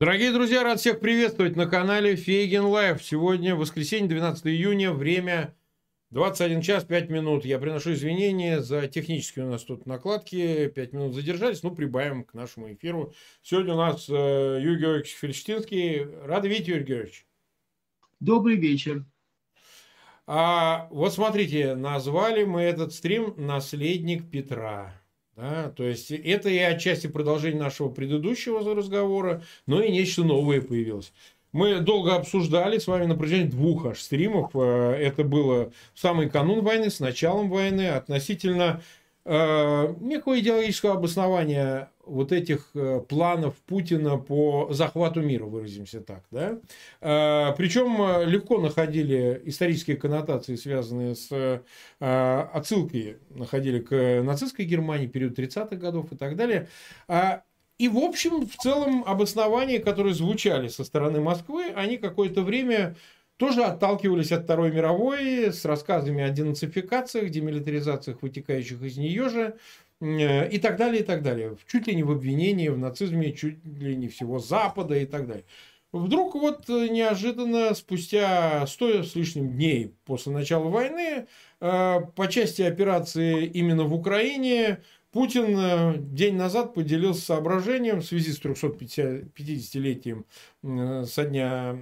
Дорогие друзья, рад всех приветствовать на канале Фейгин Live. Сегодня воскресенье, 12 июня, время 21 час 5 минут. Я приношу извинения за технические у нас тут накладки. 5 минут задержались, ну, прибавим к нашему эфиру. Сегодня у нас э, Юрий Георгиевич Фельштинский. Рад видеть, Юрий Георгиевич. Добрый вечер. А, вот смотрите, назвали мы этот стрим «Наследник Петра». Да, то есть это и отчасти продолжение нашего предыдущего разговора, но и нечто новое появилось. Мы долго обсуждали с вами на протяжении двух аж стримов. Э, это было в самый канун войны, с началом войны, относительно э, некого идеологического обоснования вот этих э, планов Путина по захвату мира, выразимся так. Да? Э, Причем э, легко находили исторические коннотации, связанные с отсылкой, находили к нацистской Германии, период 30-х годов и так далее. А, и, в общем, в целом обоснования, которые звучали со стороны Москвы, они какое-то время тоже отталкивались от Второй мировой с рассказами о денацификациях, демилитаризациях, вытекающих из нее же, и так далее, и так далее. Чуть ли не в обвинении в нацизме, чуть ли не всего Запада и так далее. Вдруг вот э, неожиданно, спустя сто с лишним дней после начала войны, э, по части операции именно в Украине, Путин день назад поделился соображением в связи с 350-летием со дня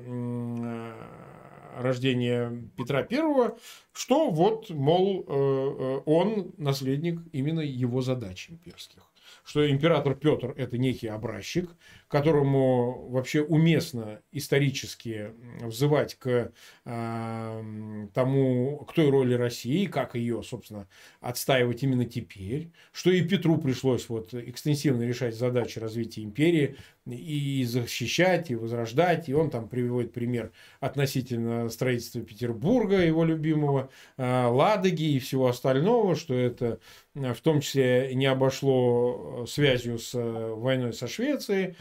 рождения Петра Первого, что вот, мол, э, э, он наследник именно его задач имперских. Что император Петр – это некий образчик, которому вообще уместно исторически взывать к э, тому, к той роли России, как ее, собственно, отстаивать именно теперь, что и Петру пришлось вот экстенсивно решать задачи развития империи, и защищать, и возрождать. И он там приводит пример относительно строительства Петербурга, его любимого, э, Ладоги и всего остального, что это э, в том числе не обошло связью с э, войной со Швецией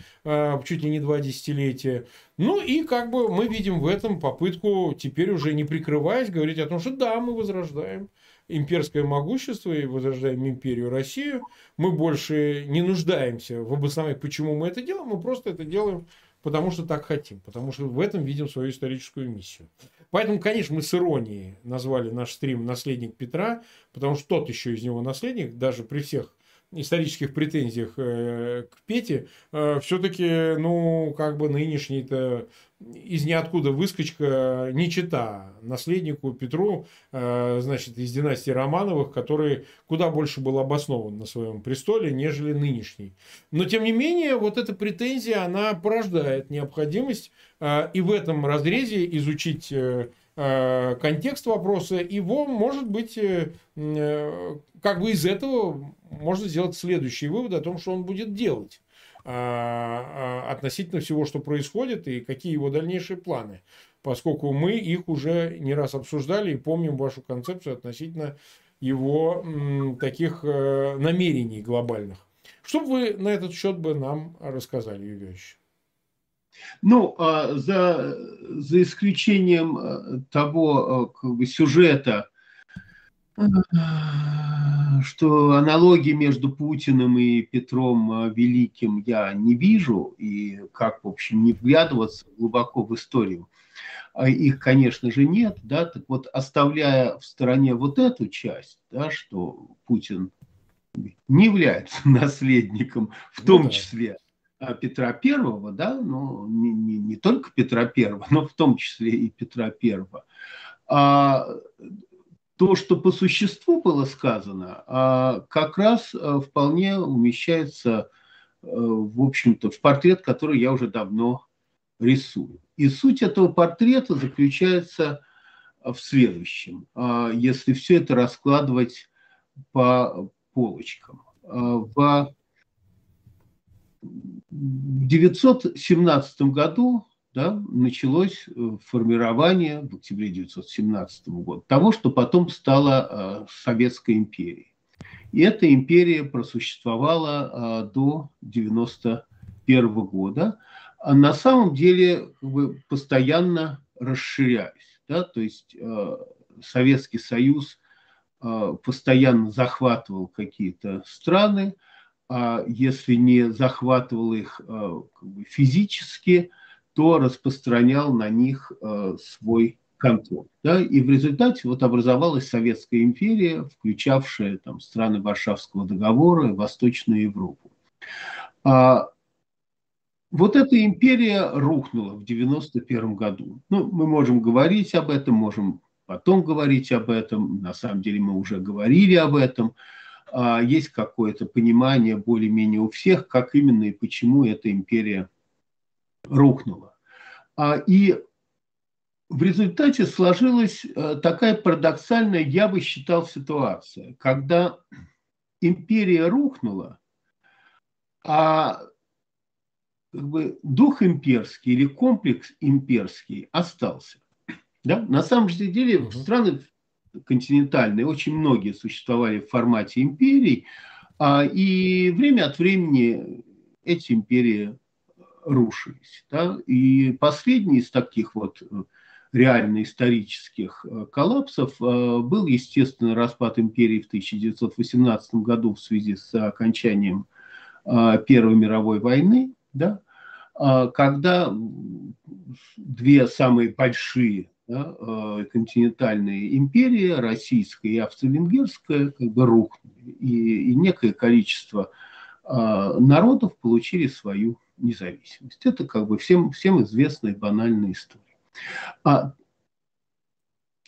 чуть ли не два десятилетия. Ну и как бы мы видим в этом попытку, теперь уже не прикрываясь, говорить о том, что да, мы возрождаем имперское могущество и возрождаем империю Россию. Мы больше не нуждаемся в обосновании, почему мы это делаем, мы просто это делаем потому что так хотим, потому что в этом видим свою историческую миссию. Поэтому, конечно, мы с иронией назвали наш стрим «Наследник Петра», потому что тот еще из него наследник, даже при всех исторических претензиях э, к Пете, э, все-таки, ну, как бы нынешний-то из ниоткуда выскочка не чита наследнику Петру, э, значит, из династии Романовых, который куда больше был обоснован на своем престоле, нежели нынешний. Но, тем не менее, вот эта претензия, она порождает необходимость и в этом разрезе изучить контекст вопроса, его, может быть, э, э, как бы из этого можно сделать следующий вывод о том, что он будет делать относительно всего, что происходит, и какие его дальнейшие планы. Поскольку мы их уже не раз обсуждали и помним вашу концепцию относительно его таких намерений глобальных. Что бы вы на этот счет бы нам рассказали, Юрий Юрьевич? Ну, а, за, за исключением э, того э, как бы, сюжета, что аналогии между Путиным и Петром э, Великим я не вижу, и как, в общем, не вглядываться глубоко в историю, а их, конечно же, нет, да, так вот, оставляя в стороне вот эту часть, да, что Путин не является наследником, в том ну, да. числе Петра Первого, да, ну, не, не, не только Петра Первого, но в том числе и Петра Первого, а, то, что по существу было сказано, а, как раз а, вполне умещается, а, в общем-то, в портрет, который я уже давно рисую. И суть этого портрета заключается в следующем. А, если все это раскладывать по полочкам. В в 917 году да, началось э, формирование в октябре 1917 года того, что потом стало э, Советской империей. И эта империя просуществовала э, до 1991 года, а на самом деле как бы, постоянно расширяясь. Да, то есть Советский Союз постоянно захватывал какие-то страны, если не захватывал их бы, физически, то распространял на них свой контроль. Да? И в результате вот образовалась Советская империя, включавшая там, страны Варшавского договора и Восточную Европу. А, вот эта империя рухнула в 91 году. Ну, мы можем говорить об этом, можем потом говорить об этом. На самом деле мы уже говорили об этом. А, есть какое-то понимание более-менее у всех, как именно и почему эта империя рухнула. А, и в результате сложилась э, такая парадоксальная, я бы считал, ситуация, когда империя рухнула, а как бы дух имперский или комплекс имперский остался. Да? На самом же деле угу. страны континентальные, очень многие существовали в формате империй, а, и время от времени эти империи рушились. Да? И последний из таких вот э, реально исторических э, коллапсов э, был, естественно, распад империи в 1918 году в связи с окончанием Первой мировой войны, да, когда две самые большие да, континентальные империи, российская и австро-венгерская, как бы рухнули, и, и некое количество народов получили свою независимость. Это как бы всем, всем известная банальная история. А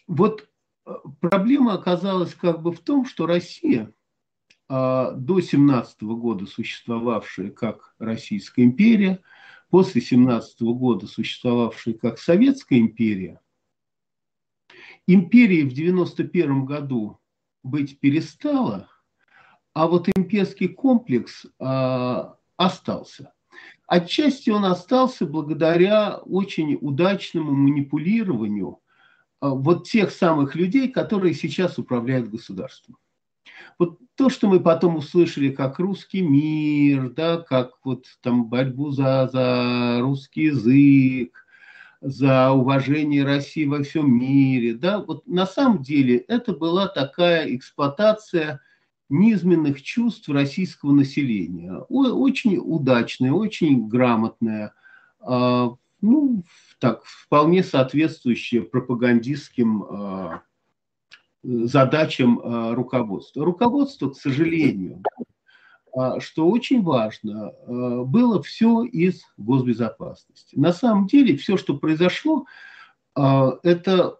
вот э, проблема оказалась как бы в том, что Россия, а, до 17 года существовавшая как Российская империя, после 17 года существовавшая как Советская империя, империи в 91 году быть перестала, а вот имперский комплекс а, остался. Отчасти он остался благодаря очень удачному манипулированию а, вот тех самых людей, которые сейчас управляют государством. Вот то, что мы потом услышали, как русский мир, да, как вот там борьбу за, за русский язык, за уважение России во всем мире, да, вот на самом деле это была такая эксплуатация низменных чувств российского населения. Очень удачная, очень грамотная, а, ну, так, вполне соответствующая пропагандистским а, задачам а, руководства. Руководство, к сожалению, что очень важно, было все из госбезопасности. На самом деле все, что произошло, это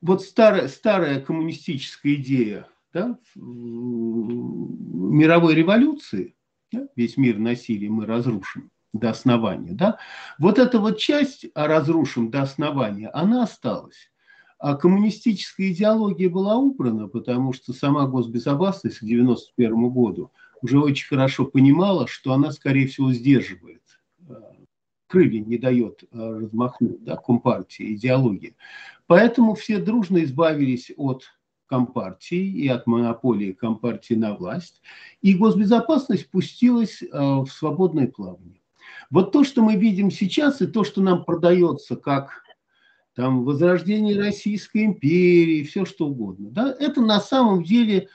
вот старая, старая коммунистическая идея да, мировой революции, да, весь мир насилия мы разрушим до основания, да, вот эта вот часть а разрушим до основания, она осталась. А коммунистическая идеология была убрана, потому что сама госбезопасность к 1991 году уже очень хорошо понимала, что она, скорее всего, сдерживает крылья не дает э, размахнуть, да, компартии, идеология. Поэтому все дружно избавились от компартии и от монополии компартии на власть, и госбезопасность пустилась э, в свободное плавание. Вот то, что мы видим сейчас, и то, что нам продается как там возрождение Российской империи, все что угодно, да, это на самом деле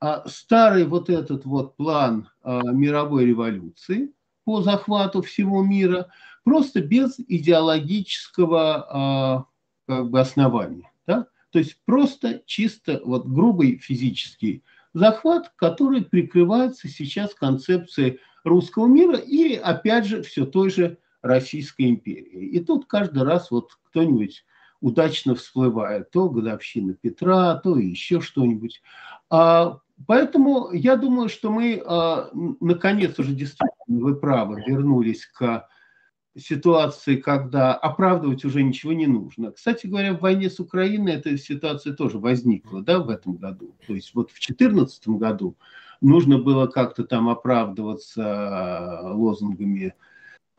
а, старый вот этот вот план а, мировой революции по захвату всего мира, просто без идеологического а, как бы основания. Да? То есть просто чисто вот грубый физический захват, который прикрывается сейчас концепцией русского мира и, опять же, все той же Российской империи. И тут каждый раз вот кто-нибудь удачно всплывает, то годовщина Петра, то еще что-нибудь. А, поэтому я думаю, что мы, а, наконец, уже действительно, вы правы, вернулись к ситуации, когда оправдывать уже ничего не нужно. Кстати говоря, в войне с Украиной эта ситуация тоже возникла да, в этом году. То есть вот в 2014 году нужно было как-то там оправдываться лозунгами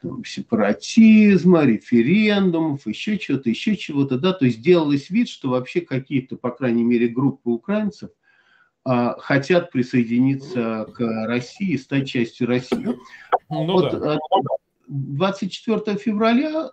там, сепаратизма, референдумов, еще чего-то, еще чего-то, да, то есть делалось вид, что вообще какие-то, по крайней мере, группы украинцев а, хотят присоединиться к России, стать частью России. Ну, вот, да. А, 24 февраля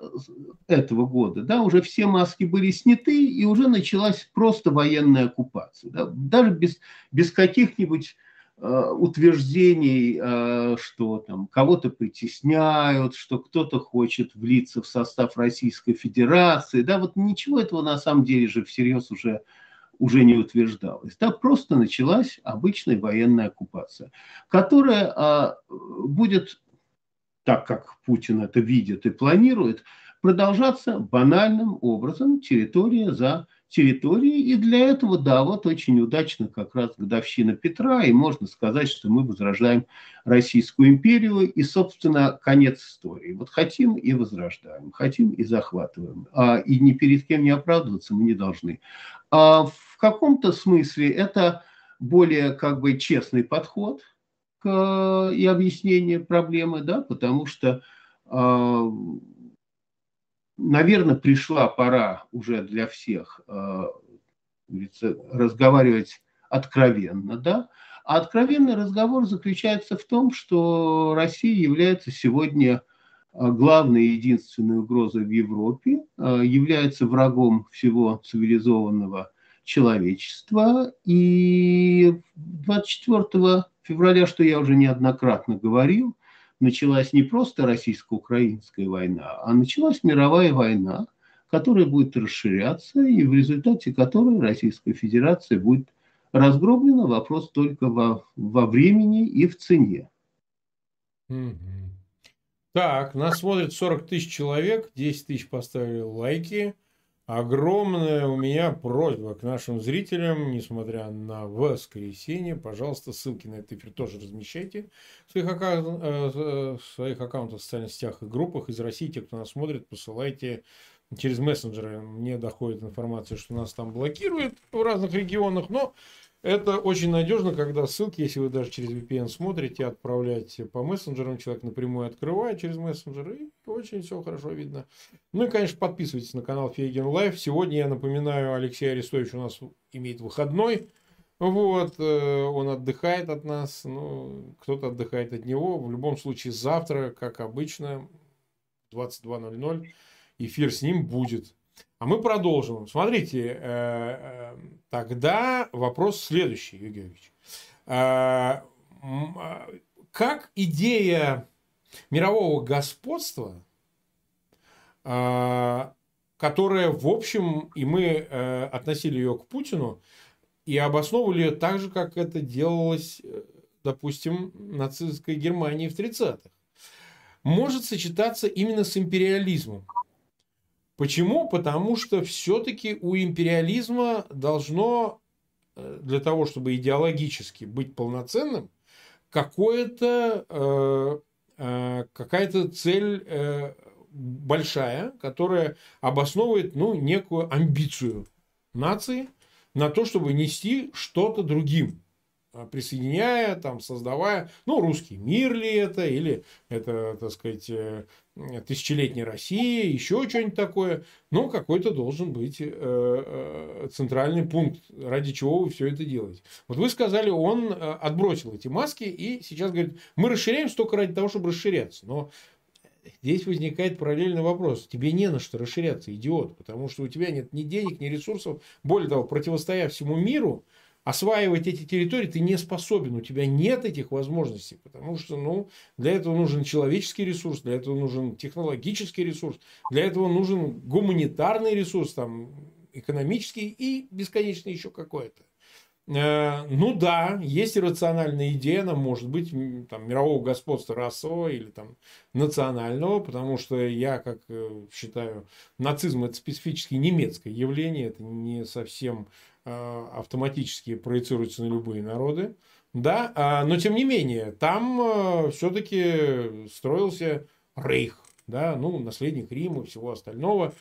этого года, да, уже все маски были сняты, и уже началась просто военная оккупация. Да, даже без, без каких-нибудь э, утверждений, э, что там кого-то притесняют, что кто-то хочет влиться в состав Российской Федерации. Да, вот ничего этого на самом деле же всерьез уже уже не утверждалось. Да, просто началась обычная военная оккупация, которая а, будет так как Путин это видит и планирует, продолжаться банальным образом территория за территорией. И для этого, да, вот очень удачно как раз годовщина Петра, и можно сказать, что мы возрождаем Российскую империю, и, собственно, конец истории. Вот хотим и возрождаем, хотим и захватываем. А, и ни перед кем не оправдываться мы не должны. А в каком-то смысле это более как бы честный подход – и объяснение проблемы, да, потому что, а, наверное, пришла пора уже для всех а, разговаривать откровенно, да, а откровенный разговор заключается в том, что Россия является сегодня а, главной и единственной угрозой в Европе, является врагом всего цивилизованного человечества. И 24 февраля, что я уже неоднократно говорил, началась не просто российско-украинская война, а началась мировая война, которая будет расширяться, и в результате которой Российская Федерация будет разгромлена. Вопрос только во, во времени и в цене. Так, нас смотрит 40 тысяч человек, 10 тысяч поставили лайки. Огромная у меня просьба к нашим зрителям, несмотря на воскресенье, пожалуйста, ссылки на этот эфир тоже размещайте в своих, аккаунт, э, в своих аккаунтах в социальных сетях и группах из России. Те, кто нас смотрит, посылайте через мессенджеры. Мне доходит информация, что нас там блокируют в разных регионах, но это очень надежно, когда ссылки, если вы даже через VPN смотрите, отправлять по мессенджерам, человек напрямую открывает через мессенджер, и очень все хорошо видно. Ну и, конечно, подписывайтесь на канал Фейгин Live. Сегодня, я напоминаю, Алексей Арестович у нас имеет выходной. Вот, э, он отдыхает от нас, ну, кто-то отдыхает от него. В любом случае, завтра, как обычно, 22.00, эфир с ним будет. А мы продолжим. Смотрите, э, э, тогда вопрос следующий, Георгиевич. Э, как идея мирового господства, которая, в общем, и мы относили ее к Путину, и обосновывали ее так же, как это делалось, допустим, нацистской Германии в 30-х, может сочетаться именно с империализмом. Почему? Потому что все-таки у империализма должно э, для того, чтобы идеологически быть полноценным, какое-то, э, э, какая-то цель большая, которая обосновывает ну, некую амбицию нации на то, чтобы нести что-то другим. А, присоединяя, там, создавая, ну, русский мир ли это, или это, так сказать, э, тысячелетняя Россия, еще что-нибудь такое. Но какой-то должен быть э, э, центральный пункт, ради чего вы все это делаете. Вот вы сказали, он отбросил эти маски и сейчас говорит, мы расширяемся только ради того, чтобы расширяться. Но здесь возникает параллельный вопрос. Тебе не на что расширяться, идиот, потому что у тебя нет ни денег, ни ресурсов. Более того, противостоя всему миру, осваивать эти территории ты не способен, у тебя нет этих возможностей, потому что ну, для этого нужен человеческий ресурс, для этого нужен технологический ресурс, для этого нужен гуманитарный ресурс, там, экономический и бесконечно еще какой-то. Э, ну да, есть иррациональная идея, она может быть там, мирового господства расового или там, национального, потому что я, как э, считаю, нацизм это специфически немецкое явление, это не совсем автоматически проецируется на любые народы. Да, а, но тем не менее, там э, все-таки строился Рейх, да, ну, наследник Рима и всего остального.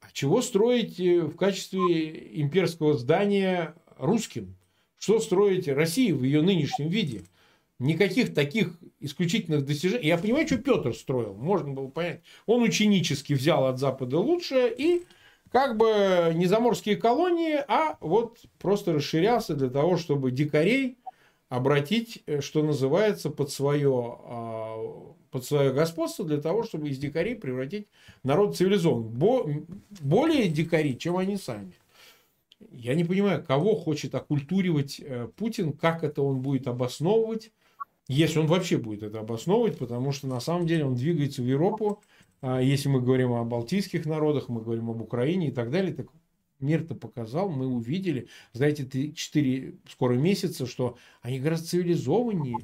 А чего строить э, в качестве имперского здания русским? Что строить России в ее нынешнем виде? Никаких таких исключительных достижений. Я понимаю, что Петр строил, можно было понять. Он ученически взял от Запада лучшее и как бы не заморские колонии, а вот просто расширялся для того, чтобы дикарей обратить, э, что называется, под свое, а, под свое господство для того, чтобы из дикарей превратить народ цивилизованный. Бо, более дикари, чем они сами. Я не понимаю, кого хочет оккультуривать э, Путин, как это он будет обосновывать, если он вообще будет это обосновывать, потому что на самом деле он двигается в Европу, если мы говорим о балтийских народах, мы говорим об Украине и так далее, так мир-то показал, мы увидели за эти 3-4 скоро месяца, что они гораздо цивилизованнее,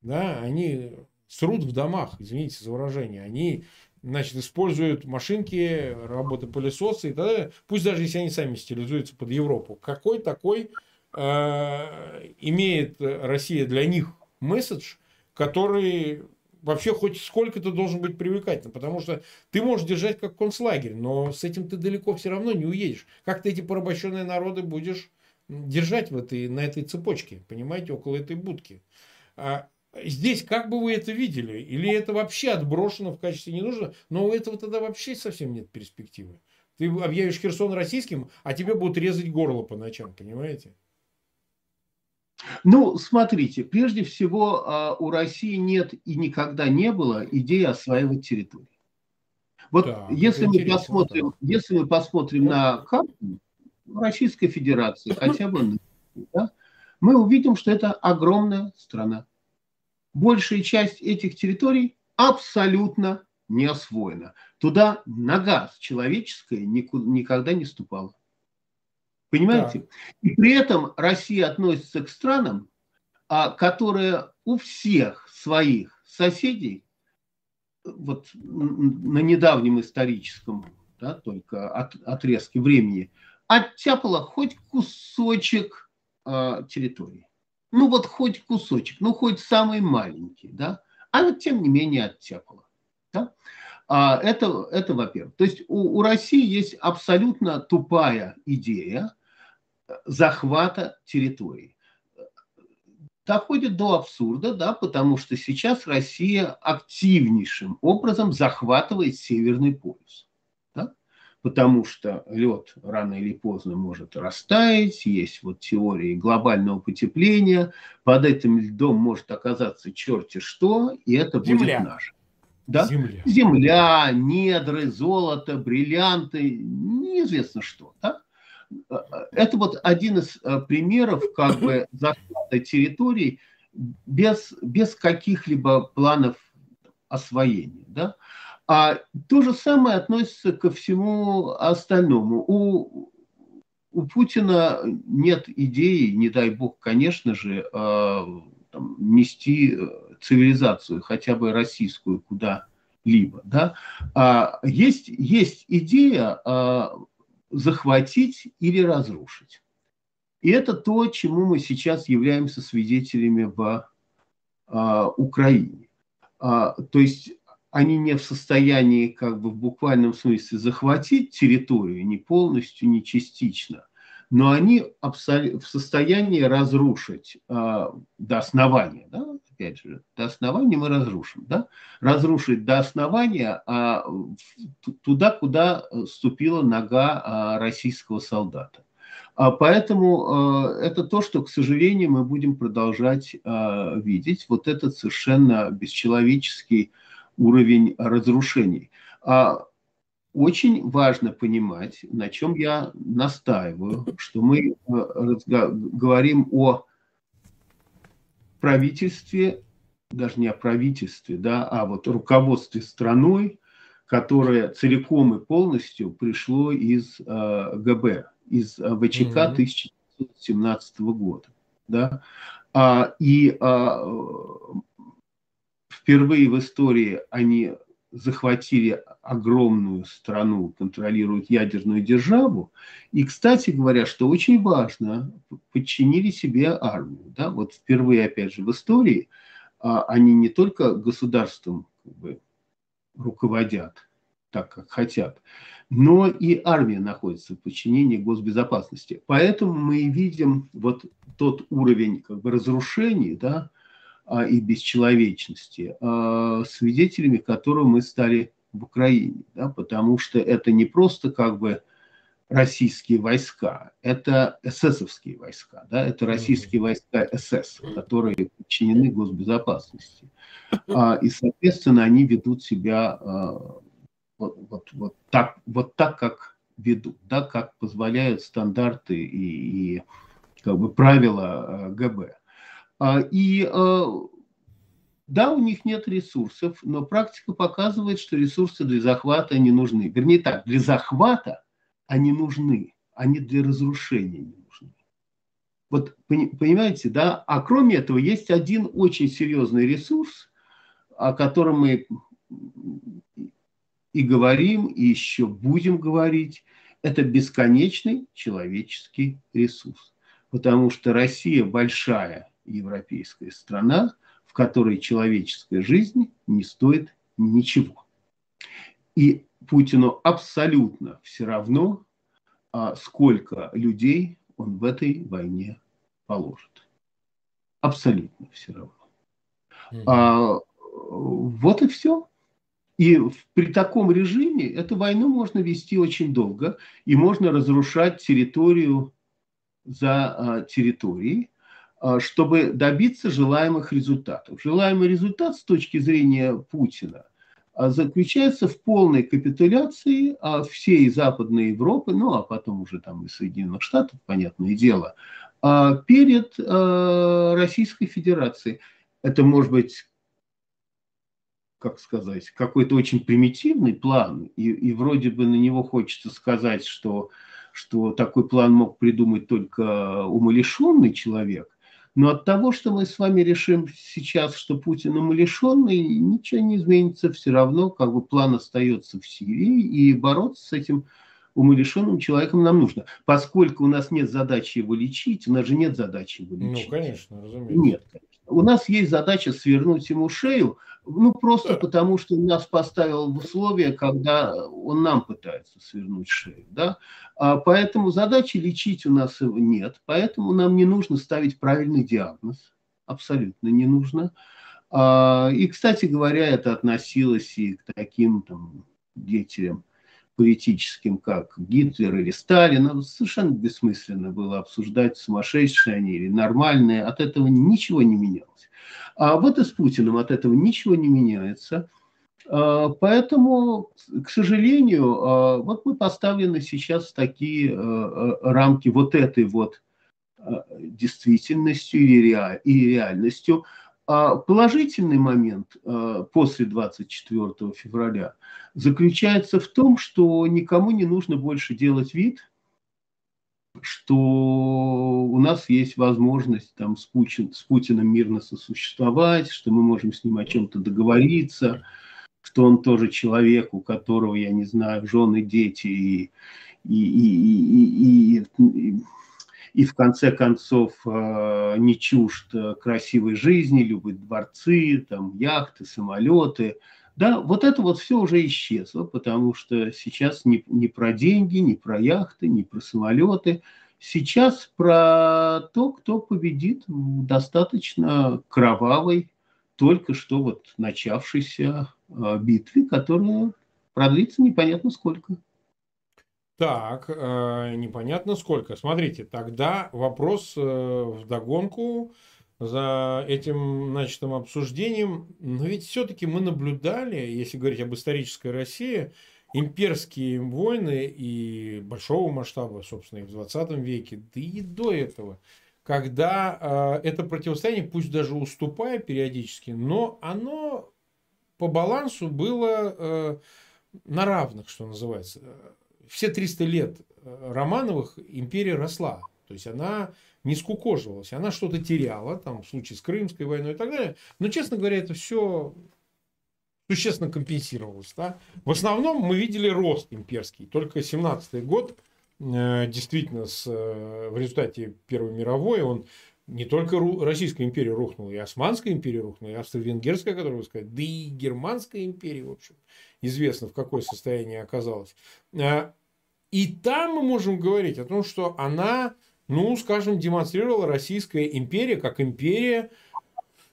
да, они срут в домах, извините за выражение, они значит, используют машинки, работы пылесоса и так далее, пусть даже если они сами стилизуются под Европу. Какой такой э, имеет Россия для них месседж, который вообще хоть сколько-то должен быть привлекательным, потому что ты можешь держать как концлагерь, но с этим ты далеко все равно не уедешь. Как ты эти порабощенные народы будешь держать в этой, на этой цепочке, понимаете, около этой будки. А здесь как бы вы это видели? Или это вообще отброшено в качестве не нужно, но у этого тогда вообще совсем нет перспективы. Ты объявишь Херсон российским, а тебе будут резать горло по ночам, понимаете? Ну, смотрите, прежде всего а, у России нет и никогда не было идеи осваивать территории. Вот да, если, мы посмотрим, да. если мы посмотрим на карту Российской Федерации, хотя бы да, мы увидим, что это огромная страна. Большая часть этих территорий абсолютно не освоена. Туда нога человеческая никогда не ступала. Понимаете? Да. И при этом Россия относится к странам, а, которые у всех своих соседей, вот на недавнем историческом да, только от, отрезке времени, оттяпала хоть кусочек э, территории. Ну вот хоть кусочек, ну хоть самый маленький, да, а вот тем не менее оттяпала. Да? А, это, это во-первых. То есть у, у России есть абсолютно тупая идея, захвата территории. Доходит до абсурда, да, потому что сейчас Россия активнейшим образом захватывает Северный полюс. Да? Потому что лед рано или поздно может растаять, есть вот теории глобального потепления, под этим льдом может оказаться черти что, и это Земля. будет наше. Да? Земля. Земля, недры, золото, бриллианты, неизвестно что. Да? Это вот один из э, примеров как бы захвата территорий без, без каких-либо планов освоения. Да? А то же самое относится ко всему остальному. У, у Путина нет идеи, не дай бог, конечно же, э, там, нести цивилизацию, хотя бы российскую, куда-либо. Да? А есть, есть идея а, захватить или разрушить. И это то, чему мы сейчас являемся свидетелями в а, Украине. А, то есть они не в состоянии как бы в буквальном смысле захватить территорию не полностью, не частично, но они в состоянии разрушить а, до основания. Да? Опять же, до основания мы разрушим. Да? Разрушить до основания а, туда, куда ступила нога а, российского солдата. А поэтому а, это то, что, к сожалению, мы будем продолжать а, видеть. Вот этот совершенно бесчеловеческий уровень разрушений. А очень важно понимать, на чем я настаиваю, что мы э, говорим о правительстве, даже не о правительстве, да, а вот руководстве страной, которое целиком и полностью пришло из э, ГБ, из э, ВЧК mm-hmm. 1917 года. Да? А, и а, впервые в истории они захватили огромную страну, контролируют ядерную державу. И, кстати говоря, что очень важно, подчинили себе армию. Да? Вот впервые, опять же, в истории а, они не только государством как бы, руководят так, как хотят, но и армия находится в подчинении госбезопасности. Поэтому мы видим вот тот уровень как бы, разрушений, да, и бесчеловечности, а, свидетелями которого мы стали в Украине, да, потому что это не просто как бы российские войска. Это эсэсовские войска, да, это российские войска СС, которые подчинены госбезопасности. А, и, соответственно, они ведут себя а, вот, вот, вот, так, вот так, как ведут, да, как позволяют стандарты и, и как бы правила ГБ. И да, у них нет ресурсов, но практика показывает, что ресурсы для захвата не нужны. Вернее так, для захвата они нужны, они для разрушения не нужны. Вот понимаете, да? А кроме этого есть один очень серьезный ресурс, о котором мы и говорим, и еще будем говорить. Это бесконечный человеческий ресурс. Потому что Россия большая европейская страна, в которой человеческая жизнь не стоит ничего. И Путину абсолютно все равно, а сколько людей он в этой войне положит. Абсолютно все равно. Mm-hmm. А, вот и все. И при таком режиме эту войну можно вести очень долго, и можно разрушать территорию за а, территорией, чтобы добиться желаемых результатов. Желаемый результат с точки зрения Путина а, заключается в полной капитуляции а, всей Западной Европы, ну а потом уже там и Соединенных Штатов, понятное дело, перед Российской Федерацией. Это может быть как сказать, какой-то очень примитивный план, и, и вроде бы на него хочется сказать, что, что такой план мог придумать только умалишенный человек, но от того, что мы с вами решим сейчас, что Путин умалишенный, ничего не изменится все равно, как бы план остается в Сирии, и бороться с этим умалишенным человеком нам нужно. Поскольку у нас нет задачи его лечить, у нас же нет задачи его ну, лечить. Ну, конечно, разумеется. Нет, конечно. У нас есть задача свернуть ему шею, ну, просто потому, что он нас поставил в условия, когда он нам пытается свернуть шею. Да? А поэтому задачи лечить у нас нет, поэтому нам не нужно ставить правильный диагноз. Абсолютно не нужно. А, и, кстати говоря, это относилось и к таким там, деятелям политическим, как Гитлер или Сталин. Совершенно бессмысленно было обсуждать, сумасшедшие они или нормальные. От этого ничего не менялось. А вот и с Путиным от этого ничего не меняется. А, поэтому, к сожалению, а, вот мы поставлены сейчас в такие а, рамки вот этой вот действительностью и реальностью. Положительный момент после 24 февраля заключается в том, что никому не нужно больше делать вид – что у нас есть возможность там, с, Путин, с Путиным мирно сосуществовать, что мы можем с ним о чем-то договориться, что он тоже человек, у которого, я не знаю, жены, дети и, и, и, и, и, и в конце концов э, не чужд красивой жизни, любит дворцы, там, яхты, самолеты. Да, вот это вот все уже исчезло, потому что сейчас не, не про деньги, не про яхты, не про самолеты. Сейчас про то, кто победит в достаточно кровавой, только что вот начавшейся а, битве, которая продлится непонятно сколько. Так, э, непонятно сколько. Смотрите, тогда вопрос э, в догонку за этим начатым обсуждением. Но ведь все-таки мы наблюдали, если говорить об исторической России, имперские войны и большого масштаба, собственно, и в 20 веке, да и до этого, когда э, это противостояние, пусть даже уступая периодически, но оно по балансу было э, на равных, что называется. Все 300 лет э, Романовых империя росла. То есть она не скукоживалась, она что-то теряла, там, в случае с Крымской войной и так далее. Но, честно говоря, это все существенно компенсировалось. Да? В основном мы видели рост имперский. Только 17 год э, действительно с, э, в результате Первой мировой он не только Российская империя рухнула, и Османская империя рухнула, и Австро-Венгерская, которую вы сказали, да и Германская империя, в общем, известно, в какое состоянии оказалась. Э, и там мы можем говорить о том, что она ну, скажем, демонстрировала Российская империя как империя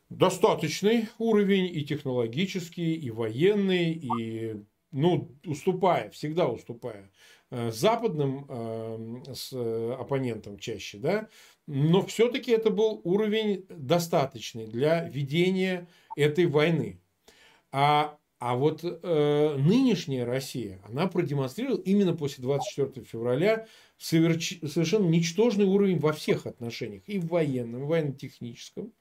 достаточный уровень и технологический, и военный, и, ну, уступая, всегда уступая э, западным э, с оппонентом чаще, да, но все-таки это был уровень достаточный для ведения этой войны. А, а вот э, нынешняя Россия, она продемонстрировала именно после 24 февраля соверш... совершенно ничтожный уровень во всех отношениях, и в военном, и в военно-техническом,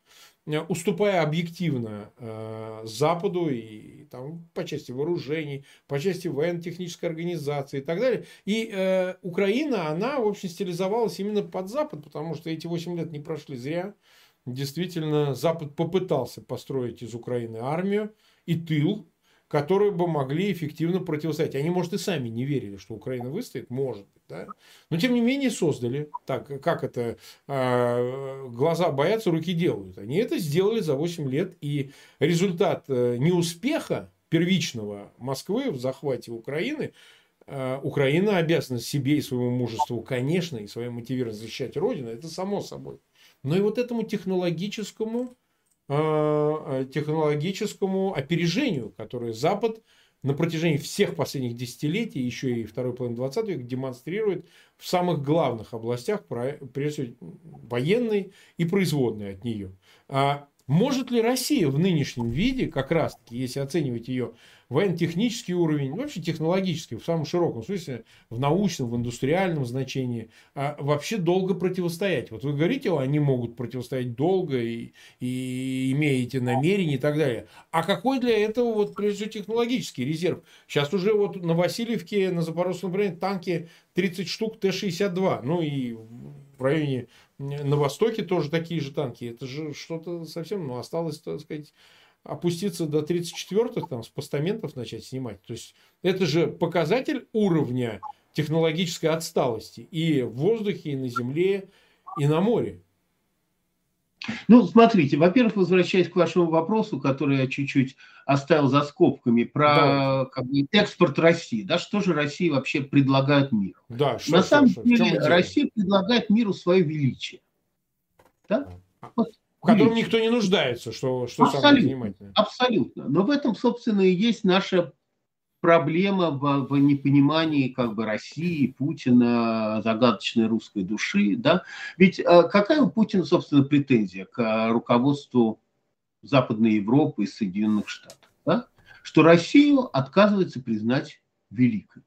Э, уступая объективно э, Западу и там, по части вооружений, по части военно-технической организации и так далее. И э, Украина, она, в общем, стилизовалась именно под Запад, потому что эти 8 лет не прошли зря. Действительно, Запад попытался построить из Украины армию и тыл, которые бы могли эффективно противостоять. Они, может, и сами не верили, что Украина выстоит, может быть, да? но тем не менее создали. Так, как это, э, глаза боятся, руки делают. Они это сделали за 8 лет, и результат э, неуспеха первичного Москвы в захвате Украины э, Украина обязана себе и своему мужеству, конечно, и своей мотивированности защищать Родину, это само собой. Но и вот этому технологическому технологическому опережению, которое Запад на протяжении всех последних десятилетий, еще и второй половины 20 века, демонстрирует в самых главных областях, прежде всего военной и производной от нее. А может ли Россия в нынешнем виде, как раз таки, если оценивать ее военно-технический уровень, вообще технологический, в самом широком смысле, в научном, в индустриальном значении, а вообще долго противостоять. Вот вы говорите, они могут противостоять долго и, и имеете намерения и так далее. А какой для этого, вот, прежде всего, технологический резерв? Сейчас уже вот на Васильевке, на Запорожском направлении танки 30 штук Т-62. Ну и в районе на Востоке тоже такие же танки. Это же что-то совсем, ну, осталось, так сказать, опуститься до 34-х, там, с постаментов начать снимать. То есть, это же показатель уровня технологической отсталости и в воздухе, и на земле, и на море. Ну, смотрите, во-первых, возвращаясь к вашему вопросу, который я чуть-чуть оставил за скобками, про да. как бы, экспорт России. Да, что же Россия вообще предлагает миру? Да, что, На что, самом что, деле, Россия предлагает миру свое величие. Да? Вот в котором никто не нуждается, что, что абсолютно, самое занимательное. Абсолютно. Но в этом, собственно, и есть наша проблема в, в непонимании как бы России, Путина, загадочной русской души. Да? Ведь э, какая у Путина, собственно, претензия к э, руководству Западной Европы и Соединенных Штатов? Да? Что Россию отказывается признать великой.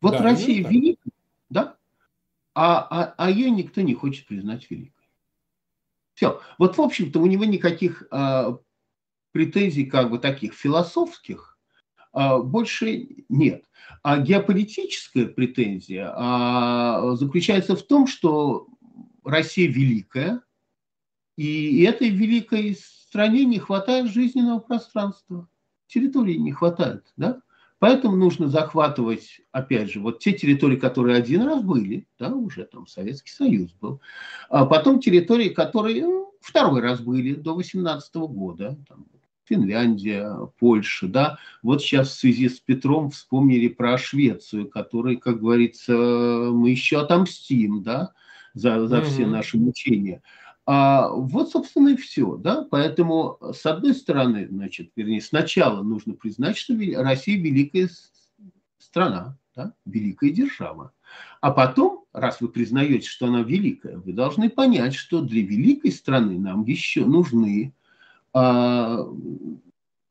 Вот да, Россия великая, да? А, а, а ее никто не хочет признать великой. Все. Вот, в общем-то, у него никаких э, претензий, как бы таких философских, э, больше нет. А геополитическая претензия э, заключается в том, что Россия великая, и этой великой стране не хватает жизненного пространства, территории не хватает, да? Поэтому нужно захватывать, опять же, вот те территории, которые один раз были, да, уже там Советский Союз был, а потом территории, которые ну, второй раз были до 18 года, там, Финляндия, Польша, да. Вот сейчас в связи с Петром вспомнили про Швецию, которой, как говорится, мы еще отомстим, да, за, за mm-hmm. все наши мучения. А вот, собственно, и все. Да? Поэтому, с одной стороны, значит, вернее, сначала нужно признать, что Россия великая страна, да? великая держава. А потом, раз вы признаете, что она великая, вы должны понять, что для великой страны нам еще нужны а,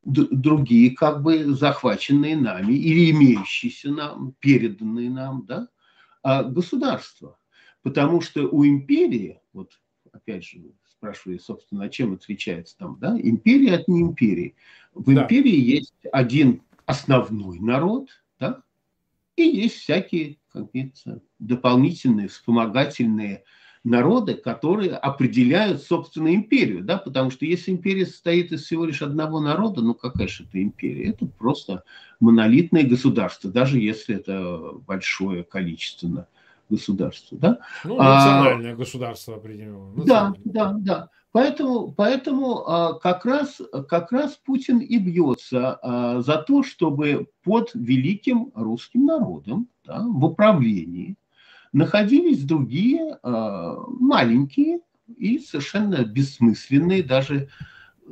другие, как бы захваченные нами или имеющиеся нам, переданные нам, да, а, государства. Потому что у империи, вот опять же, спрашиваю, собственно, чем отличается там, да, империя от не империи. В да. империи есть один основной народ, да, и есть всякие, как говорится, дополнительные, вспомогательные народы, которые определяют, собственно, империю, да, потому что если империя состоит из всего лишь одного народа, ну какая же это империя? Это просто монолитное государство, даже если это большое количественно государству. Да? Ну, национальное а, государство определенно. Да, да, да. Поэтому, поэтому а, как, раз, как раз Путин и бьется а, за то, чтобы под великим русским народом да, в управлении находились другие а, маленькие и совершенно бессмысленные, даже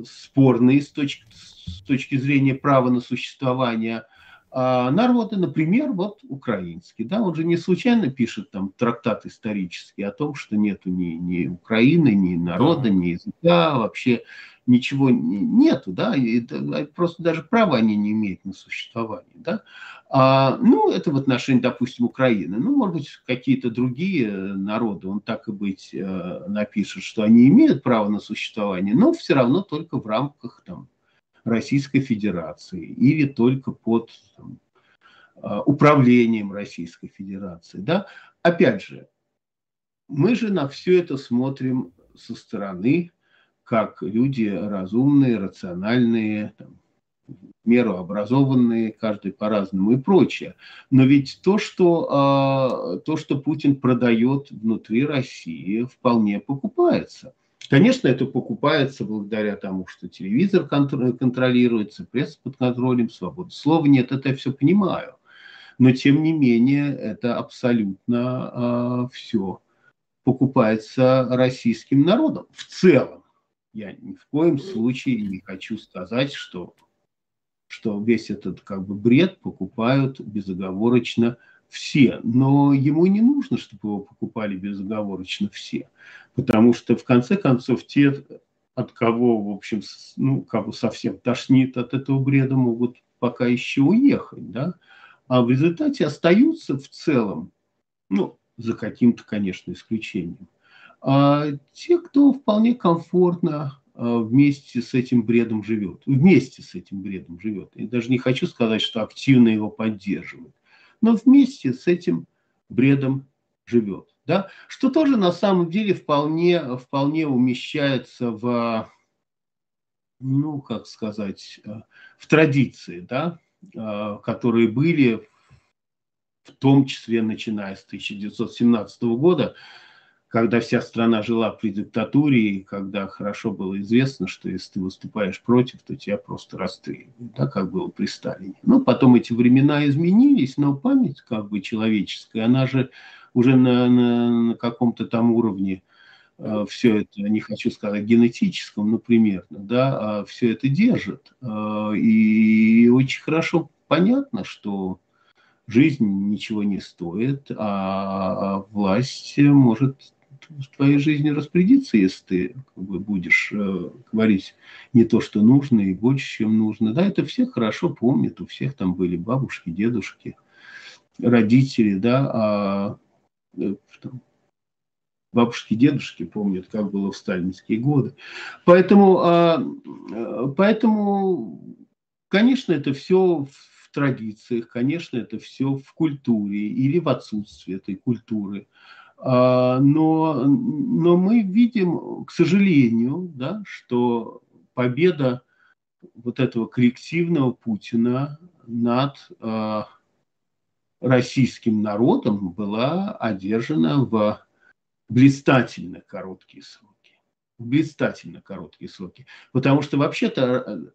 спорные с точки, с точки зрения права на существование а народы, например, вот украинский, да, он же не случайно пишет там трактат исторический о том, что нету ни, ни Украины, ни народа, ни языка, вообще ничего нету, да, и это, просто даже права они не имеют на существование, да. А, ну, это в отношении, допустим, Украины. Ну, может быть, какие-то другие народы, он так и быть э, напишет, что они имеют право на существование, но все равно только в рамках там Российской Федерации или только под там, а, управлением Российской Федерации. Да? Опять же, мы же на все это смотрим со стороны, как люди разумные, рациональные, там, меру образованные, каждый по-разному и прочее. Но ведь то что, э, то, что Путин продает внутри России, вполне покупается. Конечно, это покупается благодаря тому, что телевизор контролируется, пресса под контролем, свободы слова нет, это я все понимаю. Но, тем не менее, это абсолютно э, а, все покупается российским народом в целом. Я ни в коем случае не хочу сказать, что, что весь этот как бы бред покупают безоговорочно все, но ему не нужно, чтобы его покупали безоговорочно все, потому что в конце концов те, от кого, в общем, ну, кого совсем тошнит от этого бреда, могут пока еще уехать, да, а в результате остаются в целом, ну, за каким-то, конечно, исключением, а те, кто вполне комфортно а, вместе с этим бредом живет, вместе с этим бредом живет. Я даже не хочу сказать, что активно его поддерживает но вместе с этим бредом живет. Да? Что тоже на самом деле вполне, вполне умещается в, ну, как сказать, в традиции, да, которые были в том числе начиная с 1917 года, когда вся страна жила при диктатуре, и когда хорошо было известно, что если ты выступаешь против, то тебя просто расстреливают, да, как было при Сталине. Ну, потом эти времена изменились, но память как бы человеческая, она же уже на, на, на каком-то там уровне э, все это, не хочу сказать генетическом, но примерно, да, а все это держит. Э, и очень хорошо понятно, что жизнь ничего не стоит, а, а власть может в твоей жизни распорядиться, если ты как бы, будешь э, говорить не то, что нужно, и больше, чем нужно. Да, это все хорошо помнят, у всех там были бабушки, дедушки, родители, да, а э, там, бабушки, дедушки помнят, как было в сталинские годы. Поэтому, а, э, поэтому конечно, это все в традициях, конечно, это все в культуре или в отсутствии этой культуры. А, но, но мы видим, к сожалению, да, что победа вот этого коллективного Путина над э, российским народом была одержана в блистательно короткие сроки. Блистательно короткие сроки. Потому что вообще-то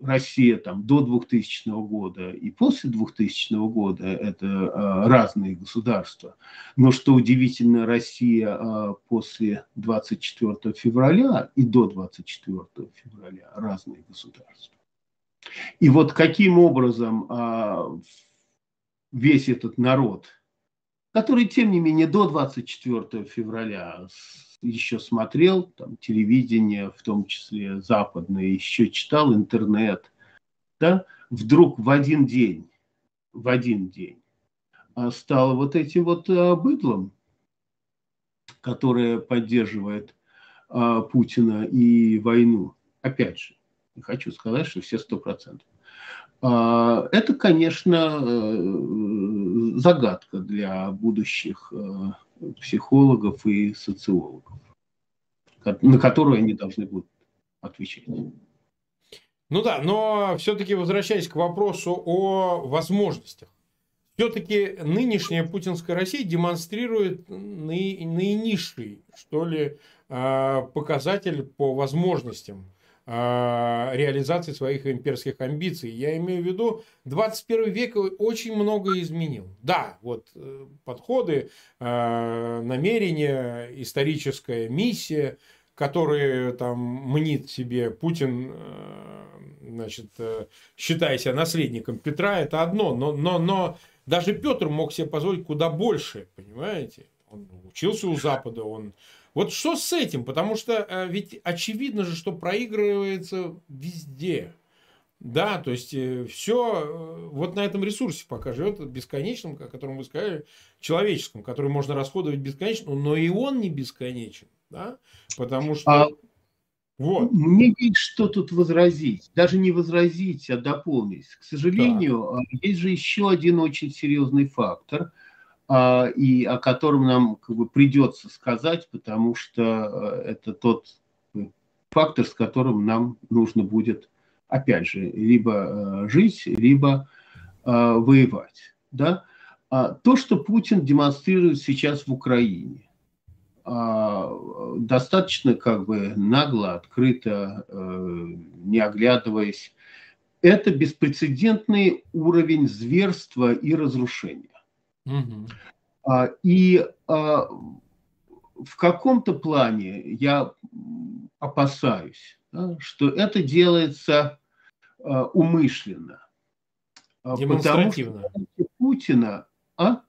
Россия там до 2000 года и после 2000 года это э, разные государства. Но что удивительно, Россия э, после 24 февраля и до 24 февраля разные государства. И вот каким образом э, весь этот народ, который, тем не менее, до 24 февраля еще смотрел там, телевидение, в том числе западное, еще читал интернет, да, вдруг в один день, в один день а, стал вот этим вот а, быдлом, которое поддерживает а, Путина и войну. Опять же, не хочу сказать, что все сто процентов. Это, конечно, э, загадка для будущих э, психологов и социологов, на которые они должны будут отвечать. Ну да, но все-таки возвращаясь к вопросу о возможностях. Все-таки нынешняя путинская Россия демонстрирует наинизший, что ли, а, показатель по возможностям реализации своих имперских амбиций. Я имею в виду, 21 век очень много изменил. Да, вот э, подходы, а, намерения, историческая миссия, который там мнит себе Путин, значит, считая себя наследником Петра, это одно, но, но, но даже Петр мог себе позволить куда больше, понимаете? Он учился у Запада, он... Вот что с этим? Потому что ведь очевидно же, что проигрывается везде. Да, то есть э, все э, вот на этом ресурсе пока живет бесконечным, о котором вы сказали, человеческом, который можно расходовать бесконечно, но и он не бесконечен, да, потому что... А... Вот. Мне есть что тут возразить. Даже не возразить, а дополнить. К сожалению, да. есть же еще один очень серьезный фактор, а, и о котором нам как бы придется сказать, потому что э, это тот фактор, с которым нам нужно будет опять же, либо э, жить, либо э, воевать. Да? А то, что Путин демонстрирует сейчас в Украине, а, достаточно как бы нагло, открыто, э, не оглядываясь, это беспрецедентный уровень зверства и разрушения. Угу. И в каком-то плане я опасаюсь, да, что это делается э, умышленно. А, Демонстративно. Потому что Путина, а?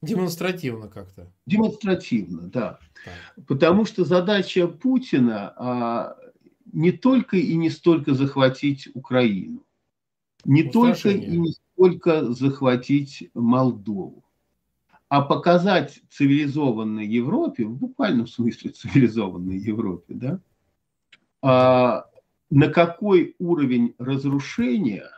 Демонстративно как-то. Демонстративно, да. Так. Потому что задача Путина а, не только и не столько захватить Украину, не только и не столько захватить Молдову, а показать цивилизованной Европе, в буквальном смысле цивилизованной Европе, да, а, на какой уровень разрушения